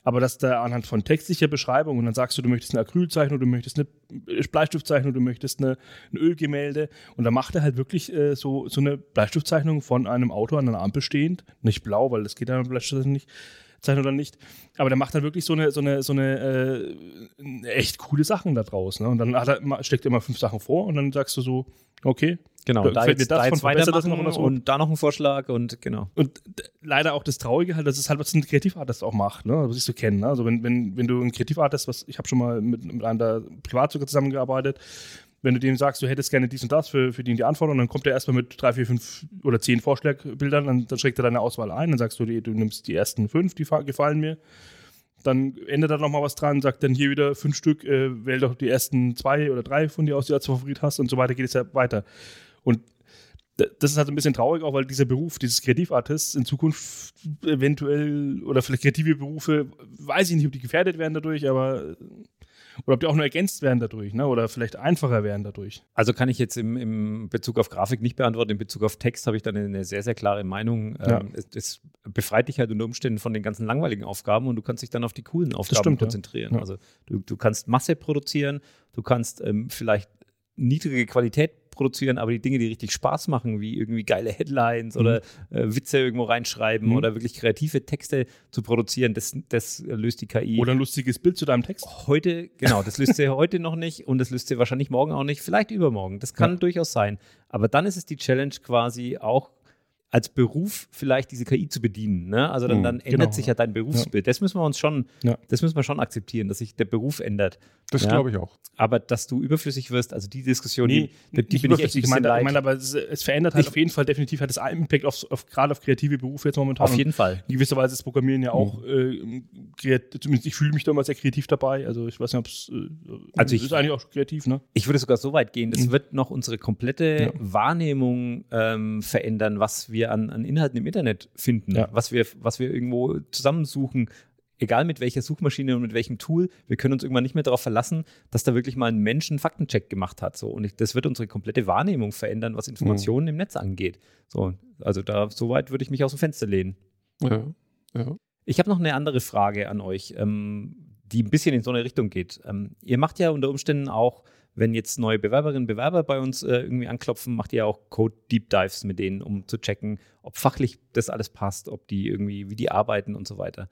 C: Aber dass da anhand von textlicher Beschreibung und dann sagst du, du möchtest eine Acrylzeichnung, du möchtest eine Bleistiftzeichnung, du möchtest eine, ein Ölgemälde und dann macht er halt wirklich äh, so, so eine Bleistiftzeichnung von einem Auto an einer Ampel stehend, nicht blau, weil das geht ja mit Bleistiftzeichnung nicht Zeichen oder nicht. Aber der macht dann wirklich so eine, so eine, so eine äh, echt coole Sachen da draus. Ne? Und dann hat er, steckt er immer fünf Sachen vor und dann sagst du so, okay.
A: Genau, da, da jetzt, da jetzt weitermachen das noch und da noch ein Vorschlag und genau.
C: Und leider auch das Traurige halt, das ist halt, was ein Kreativartist auch macht, ne? was ich so kenne. Ne? Also wenn, wenn, wenn du ein Kreativartist, was ich habe schon mal mit, mit einem da privat sogar zusammengearbeitet, wenn du dem sagst, du hättest gerne dies und das für, für die, die Anforderungen, dann kommt er erstmal mit drei, vier, fünf oder zehn Vorschlagbildern, dann, dann schlägt er deine Auswahl ein, dann sagst du, du nimmst die ersten fünf, die gefallen mir. Dann ändert er nochmal was dran, sagt dann hier wieder fünf Stück, äh, wähl doch die ersten zwei oder drei von dir aus, die du als Favorit hast und so weiter geht es ja weiter. Und das ist halt ein bisschen traurig, auch weil dieser Beruf, dieses Kreativartist in Zukunft eventuell oder vielleicht kreative Berufe, weiß ich nicht, ob die gefährdet werden dadurch, aber Oder ob die auch nur ergänzt werden dadurch, ne? oder vielleicht einfacher werden dadurch.
A: Also kann ich jetzt im, im Bezug auf Grafik nicht beantworten. In Bezug auf Text habe ich dann eine sehr, sehr klare Meinung.
C: Ja.
A: Ähm, es, es befreit dich halt unter Umständen von den ganzen langweiligen Aufgaben und du kannst dich dann auf die coolen Aufgaben
C: stimmt,
A: konzentrieren.
C: Ja.
A: Also du, du kannst Masse produzieren, du kannst ähm, vielleicht niedrige Qualität produzieren, aber die Dinge, die richtig Spaß machen, wie irgendwie geile Headlines oder äh, Witze irgendwo reinschreiben
C: Mhm.
A: oder wirklich kreative Texte zu produzieren, das, das löst die KI.
C: Oder ein lustiges Bild zu deinem Text.
A: Heute, genau, das löst sie heute noch nicht und das löst sie wahrscheinlich morgen auch nicht, vielleicht übermorgen. Das kann
C: Ja.
A: durchaus sein. Aber dann ist es die Challenge quasi auch als Beruf vielleicht diese KI zu bedienen. Ne? Also dann,
B: Mhm,
A: dann ändert
C: genau,
A: sich
C: ja.
A: ja dein Berufsbild. Das müssen wir uns schon,
C: Ja.
A: das müssen wir schon akzeptieren, dass sich der Beruf ändert.
B: Das
A: Ja.
B: glaube ich auch.
A: Aber dass du überflüssig wirst, also die Diskussion,
C: Nee,
A: die, die bin ich echt
C: ich meine, ich meine, aber es, es verändert halt
A: Ich-
C: auf jeden Fall definitiv hat es einen Impact auf, auf gerade auf kreative Berufe jetzt momentan.
A: Auf jeden Fall.
C: In gewisser Weise ist Programmieren ja auch, äh, kreat- zumindest ich fühle mich da immer sehr kreativ dabei. Also ich weiß nicht, ob es äh,
A: Also ich-
C: ist eigentlich auch kreativ, ne?
A: Ich würde sogar so weit gehen, das
C: Mhm.
A: wird noch unsere komplette
C: Ja.
A: Wahrnehmung ähm, verändern, was wir an, an Inhalten im Internet finden,
C: Ja.
A: was, wir, was wir irgendwo zusammensuchen. Egal mit welcher Suchmaschine und mit welchem Tool, wir können uns irgendwann nicht mehr darauf verlassen, dass da wirklich mal ein Mensch einen Faktencheck gemacht hat. So. Und ich, das wird unsere komplette Wahrnehmung verändern, was Informationen im Netz angeht. So, also da so weit würde ich mich aus dem Fenster lehnen.
B: Ja. ja.
A: Ich habe noch eine andere Frage an euch, ähm, die ein bisschen in so eine Richtung geht. Ähm, ihr macht ja unter Umständen auch, wenn jetzt neue Bewerberinnen und Bewerber bei uns äh, irgendwie anklopfen, macht ihr auch Code Deep Dives mit denen, um zu checken, ob fachlich das alles passt, ob die irgendwie, wie die arbeiten und so weiter.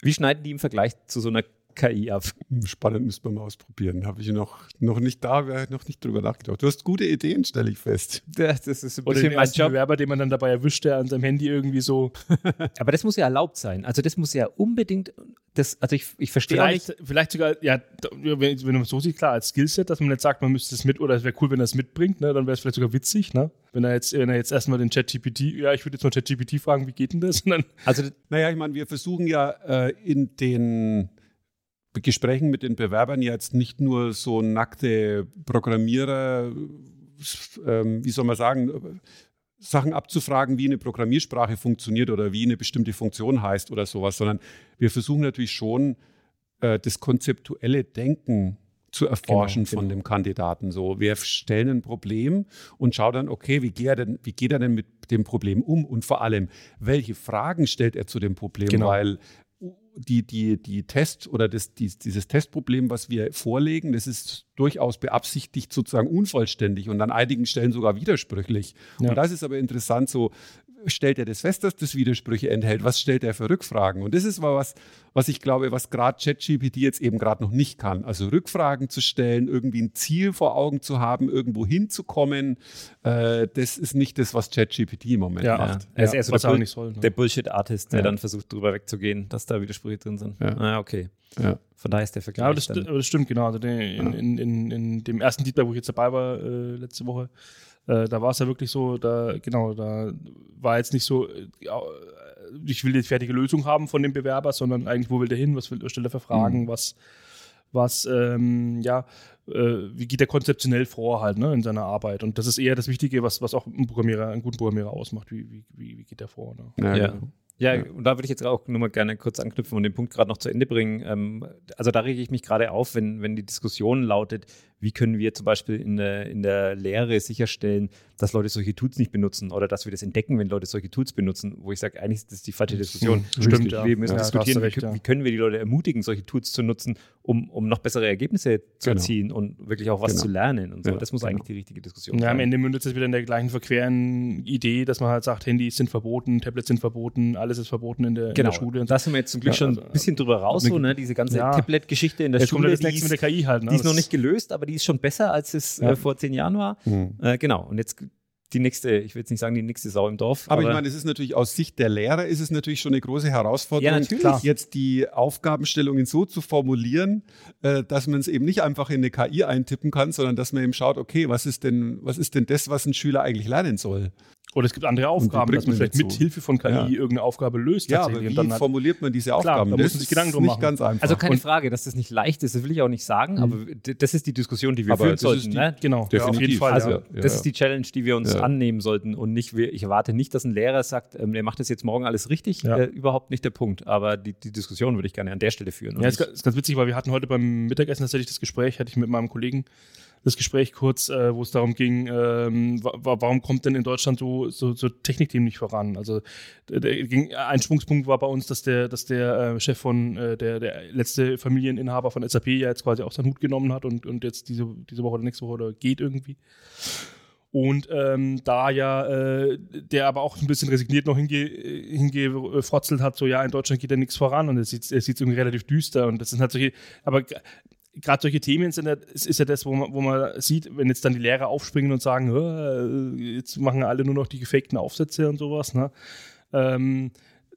A: Wie schneiden die im Vergleich zu so einer KI ab?
B: Spannend müssen wir mal ausprobieren. Habe ich noch, noch nicht da, noch nicht drüber nachgedacht. Du hast gute Ideen, stelle ich fest.
A: Das, das ist ein
C: Oder
A: bisschen
C: den
A: mein Job.
C: Bewerber, den man dann dabei erwischt, der an seinem Handy irgendwie so.
A: Aber das muss ja erlaubt sein. Also das muss ja unbedingt, das, also ich, ich verstehe auch nicht,
C: Vielleicht, vielleicht sogar, ja, wenn, wenn man so sieht, klar, als Skillset, dass man nicht sagt, man müsste es mit, oder es wäre cool, wenn er es mitbringt, ne, dann wäre es vielleicht sogar witzig, ne? Wenn er jetzt, wenn er jetzt erstmal den ChatGPT, ja, ich würde jetzt mal ChatGPT fragen, wie geht denn das? Und dann,
A: also
B: Naja, ich meine, wir versuchen ja äh, in den Gesprächen mit den Bewerbern jetzt nicht nur so nackte Programmierer, ähm, wie soll man sagen, Sachen abzufragen, wie eine Programmiersprache funktioniert oder wie eine bestimmte Funktion heißt oder sowas, sondern wir versuchen natürlich schon äh, das konzeptuelle Denken zu erforschen
A: Genau,
B: von
A: genau.
B: dem Kandidaten. So, wir stellen ein Problem und schauen dann, okay, wie geht, er denn, wie geht er denn mit dem Problem um und vor allem, welche Fragen stellt er zu dem Problem,
C: Genau.
B: weil die, die, die Test oder das, die, dieses Testproblem, was wir vorlegen, das ist durchaus beabsichtigt sozusagen unvollständig und an einigen Stellen sogar widersprüchlich.
C: Ja.
B: Und das ist aber interessant, so stellt er das fest, dass das Widersprüche enthält? Was stellt er für Rückfragen? Und das ist mal was, was ich glaube, was gerade ChatGPT jetzt eben gerade noch nicht kann. Also Rückfragen zu stellen, irgendwie ein Ziel vor Augen zu haben, irgendwo hinzukommen, äh, das ist nicht das, was ChatGPT im Moment
C: Ja.
B: macht.
A: er ist eher so
C: was
A: der,
C: auch nicht soll. Ne?
A: der Bullshit-Artist, der
B: Ja.
A: dann versucht, drüber wegzugehen, dass da Widersprüche drin sind.
B: Ja.
A: Ah, okay.
B: Ja.
A: Von daher ist der Vergleich
C: Ja, aber das,
A: dann-
C: aber das stimmt, genau. Also den, in, in, in, in dem ersten Deep Dive, wo ich jetzt dabei war, äh, letzte Woche, äh, da war es ja wirklich so, da, genau, da war jetzt nicht so, äh, ja, ich will die fertige Lösung haben von dem Bewerber, sondern eigentlich, wo will der hin, was will, stellt er für Fragen,
A: Mhm.
C: was, was, ähm, ja, äh, wie geht er konzeptionell vor halt, ne, in seiner Arbeit. Und das ist eher das Wichtige, was, was auch einen Programmierer, einen guten Programmierer ausmacht, wie, wie, wie, wie geht er vor, ne?
B: Ja,
A: Ja.
B: genau.
A: Ja,
B: Ja.
A: und da würde ich jetzt auch nur mal gerne kurz anknüpfen und den Punkt gerade noch zu Ende bringen. Ähm, also da rege ich mich gerade auf, wenn, wenn die Diskussion lautet, wie können wir zum Beispiel in der, in der Lehre sicherstellen, dass Leute solche Tools nicht benutzen oder dass wir das entdecken, wenn Leute solche Tools benutzen, wo ich sage, eigentlich ist das die falsche Diskussion.
C: Stimmt, ja.
A: Wir müssen
C: Ja,
A: diskutieren,
C: recht,
A: wie,
C: ja.
A: wie können wir die Leute ermutigen, solche Tools zu nutzen, um, um noch bessere Ergebnisse zu
B: Genau.
A: erzielen und wirklich auch was
B: Genau.
A: zu lernen und so.
B: Ja,
A: das muss
B: genau.
A: eigentlich die richtige Diskussion
C: Ja, am
A: sein.
C: Ende mündet es wieder in der gleichen verqueren Idee, dass man halt sagt, Handys sind verboten, Tablets sind verboten, alles ist verboten in der,
A: Genau,
C: in der Schule. Und so.
A: da sind wir jetzt zum Glück
C: Ja,
A: schon
C: also,
A: ein bisschen drüber raus, so, ne? diese ganze
C: Ja.
A: Tablet-Geschichte in der
C: Jetzt kommt
A: Schule,
C: ja das
A: die ist,
C: mit der KI halt. Ne?
A: die ist noch nicht gelöst, aber die ist schon besser, als es
C: Ja.
A: äh, vor zehn Jahren war.
B: Hm.
A: Äh, genau, und jetzt die nächste, ich will jetzt nicht sagen, die nächste Sau im Dorf.
B: Aber, ich meine, es ist natürlich aus Sicht der Lehrer ist es natürlich schon eine große Herausforderung,
A: Ja, natürlich. Klar.
B: jetzt die Aufgabenstellungen so zu formulieren, äh, dass man es eben nicht einfach in eine KI eintippen kann, sondern dass man eben schaut, okay, was ist denn, was ist denn das, was ein Schüler eigentlich lernen soll?
C: Oder es gibt andere Aufgaben, dass man vielleicht mit Hilfe von KI
B: Ja.
C: irgendeine Aufgabe löst.
B: Ja, aber wie
C: Und dann hat-
B: formuliert man diese
C: Klar,
B: Aufgaben?
C: da muss man sich Gedanken drum
B: nicht
C: machen.
B: ganz einfach.
A: Also keine
C: Und-
A: Frage, dass das nicht leicht ist, das will ich auch nicht sagen, aber d- das ist die Diskussion, die wir
B: Aber
A: führen sollten.
B: die-
A: ne?
C: Genau,
B: Definitiv.
C: auf jeden Fall.
A: Also,
C: ja.
B: ja.
A: das ist die Challenge, die wir uns
B: Ja.
A: annehmen sollten und nicht, ich erwarte nicht, dass ein Lehrer sagt, ähm, der macht das jetzt morgen alles richtig.
C: Ja.
A: Äh, überhaupt nicht der Punkt. Aber die, die Diskussion würde ich gerne an der Stelle führen.
C: Ja, ist, ist ganz witzig, weil wir hatten heute beim Mittagessen tatsächlich das Gespräch, hatte ich mit meinem Kollegen das Gespräch kurz, äh, wo es darum ging, ähm, wa wa warum kommt denn in Deutschland so, so, so Technikthemen nicht voran? Also ging, ein Sprungspunkt war bei uns, dass der, dass der äh, Chef von äh, der, der letzte Familieninhaber von SAP ja jetzt quasi auch seinen Hut genommen hat und, und jetzt diese, diese Woche oder nächste Woche oder geht irgendwie. Und ähm, da ja äh, der aber auch ein bisschen resigniert noch hinge, hingefrotzelt hat, so ja, in Deutschland geht ja nichts voran und es sieht es irgendwie relativ düster und das sind halt solche, aber gerade solche Themen sind ja, ist ja das, wo man, wo man sieht, wenn jetzt dann die Lehrer aufspringen und sagen, "Hä, jetzt machen alle nur noch die gefakten Aufsätze und sowas, ne? Ähm,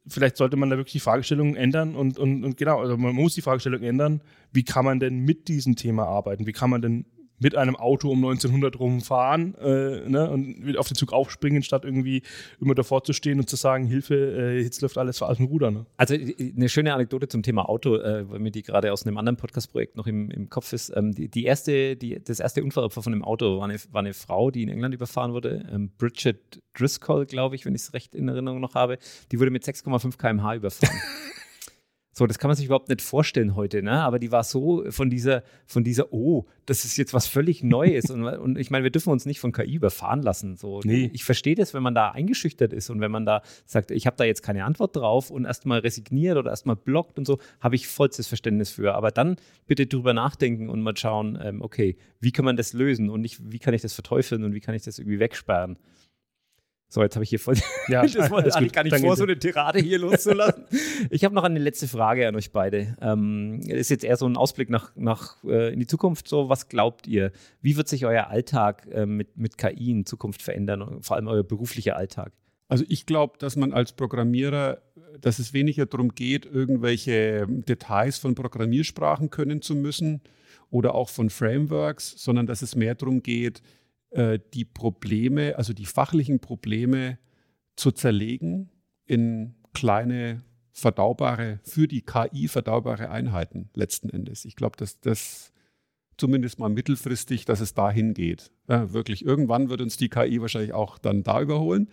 C: vielleicht sollte man da wirklich die Fragestellung ändern und, und, und genau, also man muss die Fragestellung ändern, wie kann man denn mit diesem Thema arbeiten? Wie kann man denn mit einem Auto um 1900 rumfahren äh, ne, und auf den Zug aufspringen, statt irgendwie immer davor zu stehen und zu sagen, Hilfe, äh, jetzt läuft alles aus dem Ruder. Ne?
A: Also äh, eine schöne Anekdote zum Thema Auto, äh, weil mir die gerade aus einem anderen Podcast-Projekt noch im, im Kopf ist. Ähm, die, die erste, die, das erste Unfallopfer von dem Auto war eine, war eine Frau, die in England überfahren wurde. Ähm, Bridget Driscoll, glaube ich, wenn ich es recht in Erinnerung noch habe. Die wurde mit 6,5 km/h überfahren. So, das kann man sich überhaupt nicht vorstellen heute, ne? Aber die war so von dieser, von dieser, oh, das ist jetzt was völlig Neues. und, und ich meine, wir dürfen uns nicht von KI überfahren lassen. So,
C: Nee.
A: ich verstehe das, wenn man da eingeschüchtert ist und wenn man da sagt, ich habe da jetzt keine Antwort drauf und erstmal resigniert oder erstmal blockt und so, habe ich vollstes Verständnis für. Aber dann bitte drüber nachdenken und mal schauen, ähm, okay, wie kann man das lösen und nicht, wie kann ich das verteufeln und wie kann ich das irgendwie wegsperren. So, jetzt habe ich hier voll.
C: Ja,
A: das wollte
C: gut.
A: gar nicht
C: Danke
A: vor, so eine Tirade hier loszulassen. ich habe noch eine letzte Frage an euch beide. Ähm, ist jetzt eher so ein Ausblick nach, nach äh, in die Zukunft. So, was glaubt ihr? Wie wird sich euer Alltag äh, mit, mit KI in Zukunft verändern? und Vor allem euer beruflicher Alltag?
B: Also ich glaube, dass man als Programmierer, dass es weniger darum geht, irgendwelche Details von Programmiersprachen können zu müssen oder auch von Frameworks, sondern dass es mehr darum geht, äh, die Probleme, also die fachlichen Probleme zu zerlegen in kleine verdaubare, für die KI verdaubare Einheiten letzten Endes. Ich glaube, dass das zumindest mal mittelfristig, dass es dahin geht. Ja, wirklich, irgendwann wird uns die KI wahrscheinlich auch dann da überholen.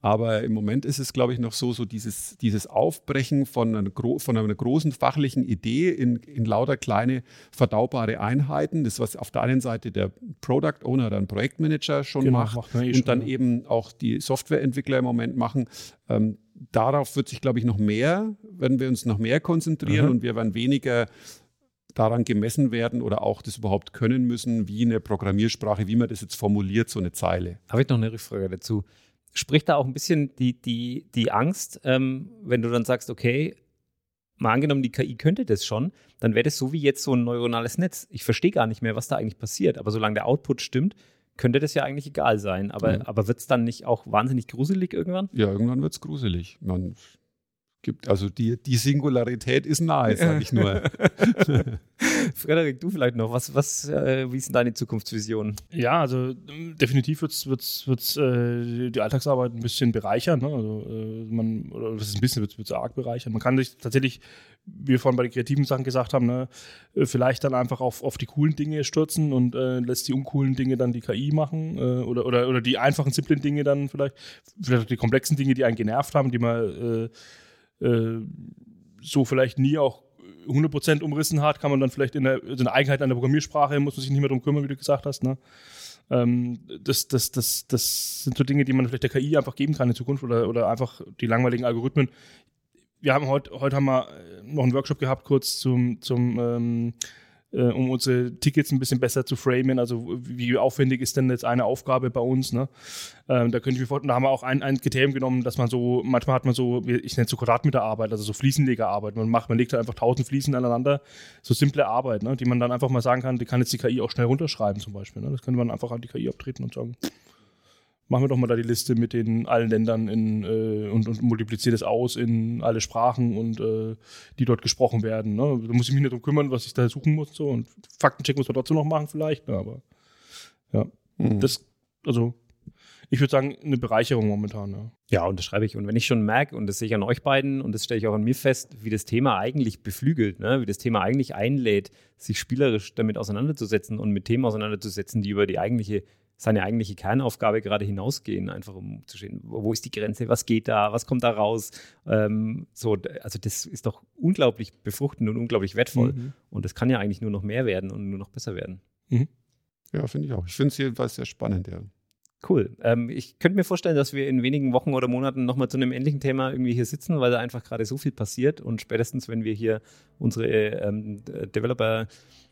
B: Aber im Moment ist es, glaube ich, noch so, so dieses, dieses Aufbrechen von einer, von einer großen fachlichen Idee in, in lauter kleine verdaubare Einheiten. Das, was auf der einen Seite der Product Owner oder ein Projektmanager schon
C: Genau,
B: macht
C: macht eh
B: und
C: schon,
B: dann
C: ja.
B: eben auch die Softwareentwickler im Moment machen. Ähm, darauf wird sich, glaube ich, noch mehr, werden wir uns noch mehr konzentrieren
C: Mhm.
B: und wir werden weniger daran gemessen werden oder auch das überhaupt können müssen, wie eine Programmiersprache, wie man das jetzt formuliert, so eine Zeile.
A: Habe ich noch eine Rückfrage dazu? Spricht da auch ein bisschen die, die, die Angst, ähm, wenn du dann sagst, okay, mal angenommen, die KI könnte das schon, dann wäre das so wie jetzt so ein neuronales Netz. Ich verstehe gar nicht mehr, was da eigentlich passiert. Aber solange der Output stimmt, könnte das ja eigentlich egal sein. Aber,
B: Ja.
A: aber wird es dann nicht auch wahnsinnig gruselig irgendwann?
B: Ja, irgendwann wird es gruselig. Man gibt, also die, die Singularität ist nahe, sage ich nur.
A: Frederik, du vielleicht noch. Was, was, äh, wie ist denn deine Zukunftsvision?
C: Ja, also ähm, definitiv wird es wird's, wird's, äh, die Alltagsarbeit ein bisschen bereichern. Ne? Also äh, man, oder das ist ein bisschen wird es arg bereichern. Man kann sich tatsächlich, wie wir vorhin bei den kreativen Sachen gesagt haben, ne, äh, vielleicht dann einfach auf, auf die coolen Dinge stürzen und äh, lässt die uncoolen Dinge dann die KI machen äh, oder, oder, oder die einfachen, simplen Dinge dann vielleicht, vielleicht auch die komplexen Dinge, die einen genervt haben, die man äh, äh, so vielleicht nie auch 100% umrissen hat, kann man dann vielleicht in der, so eine Eigenheit einer Programmiersprache, muss man sich nicht mehr drum kümmern, wie du gesagt hast. Ne? Ähm, das, das, das, das sind so Dinge, die man vielleicht der KI einfach geben kann in Zukunft oder, oder einfach die langweiligen Algorithmen. Wir haben heute, heute haben wir noch einen Workshop gehabt, kurz zum, zum ähm, äh, um unsere Tickets ein bisschen besser zu framen. Also wie aufwendig ist denn jetzt eine Aufgabe bei uns? Ne? Ähm, da könnte ich mir da haben wir auch ein, ein Kriterium genommen, dass man so, manchmal hat man so, ich nenne es so Quadratmeterarbeit, also so Fliesenlegerarbeit. Man macht, man legt halt einfach tausend Fliesen aneinander, so simple Arbeit, ne? die man dann einfach mal sagen kann, die kann jetzt die KI auch schnell runterschreiben zum Beispiel. Ne? Das könnte man einfach an die KI abtreten und sagen, machen wir doch mal da die Liste mit den allen Ländern in, äh, und, und multipliziert es aus in alle Sprachen und äh, die dort gesprochen werden. Ne? Da muss ich mich nicht drum kümmern, was ich da suchen muss. So. Und Faktencheck muss man trotzdem noch machen, vielleicht. Ne? Aber ja,
B: Mhm.
C: das, also ich würde sagen, eine Bereicherung momentan. Ja.
A: ja, unterschreibe ich. Und wenn ich schon merke, und das sehe ich an euch beiden und das stelle ich auch an mir fest, wie das Thema eigentlich beflügelt, ne? wie das Thema eigentlich einlädt, sich spielerisch damit auseinanderzusetzen und mit Themen auseinanderzusetzen, die über die eigentliche seine eigentliche Kernaufgabe gerade hinausgehen, einfach um zu sehen, wo ist die Grenze, was geht da, was kommt da raus. Ähm, so, also das ist doch unglaublich befruchtend und unglaublich wertvoll. Mhm. Und das kann ja eigentlich nur noch mehr werden und nur noch besser werden. Mhm.
B: Ja, finde ich auch. Ich finde es jedenfalls sehr spannend, ja.
A: Cool. Ähm, ich könnte mir vorstellen, dass wir in wenigen Wochen oder Monaten nochmal zu einem ähnlichen Thema irgendwie hier sitzen, weil da einfach gerade so viel passiert und spätestens, wenn wir hier unsere ähm, Developer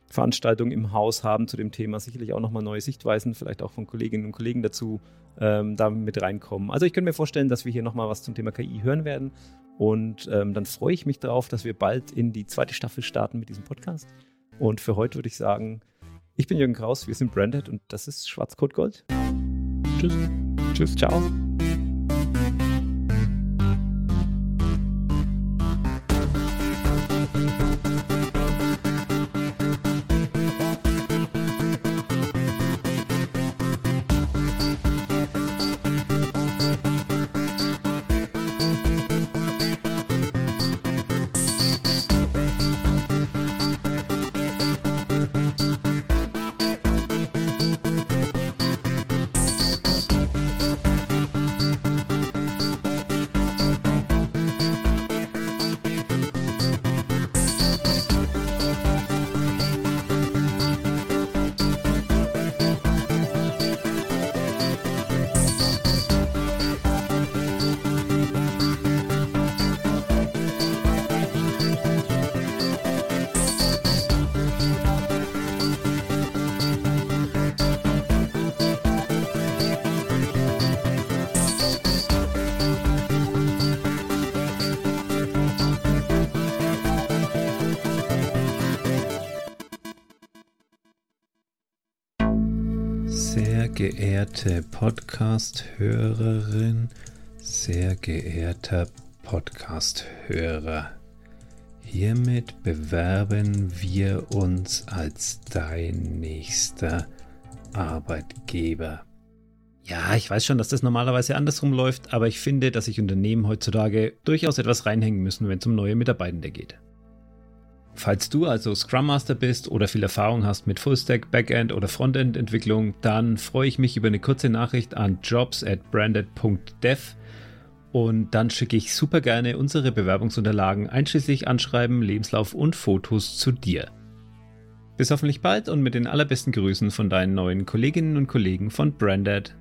A: Veranstaltung im Haus haben zu dem Thema, sicherlich auch nochmal neue Sichtweisen, vielleicht auch von Kolleginnen und Kollegen dazu ähm, da mit reinkommen. Also ich könnte mir vorstellen, dass wir hier nochmal was zum Thema KI hören werden und ähm, dann freue ich mich darauf, dass wir bald in die zweite Staffel starten mit diesem Podcast. Und für heute würde ich sagen, ich bin Jürgen Kraus, wir sind Branded und das ist Schwarzcode Gold. Tschüss. Tschüss, ciao. Geehrte Podcast-Hörerin, sehr geehrter Podcast-Hörer, hiermit bewerben wir uns als dein nächster Arbeitgeber. Ja, ich weiß schon, dass das normalerweise andersrum läuft, aber ich finde, dass sich Unternehmen heutzutage durchaus etwas reinhängen müssen, wenn es um neue Mitarbeitende geht. Falls du also Scrum Master bist oder viel Erfahrung hast mit Fullstack, Backend oder Frontend Entwicklung, dann freue ich mich über eine kurze Nachricht an jobs at branded.dev und dann schicke ich super gerne unsere Bewerbungsunterlagen einschließlich Anschreiben, Lebenslauf und Fotos zu dir. Bis hoffentlich bald und mit den allerbesten Grüßen von deinen neuen Kolleginnen und Kollegen von Branded.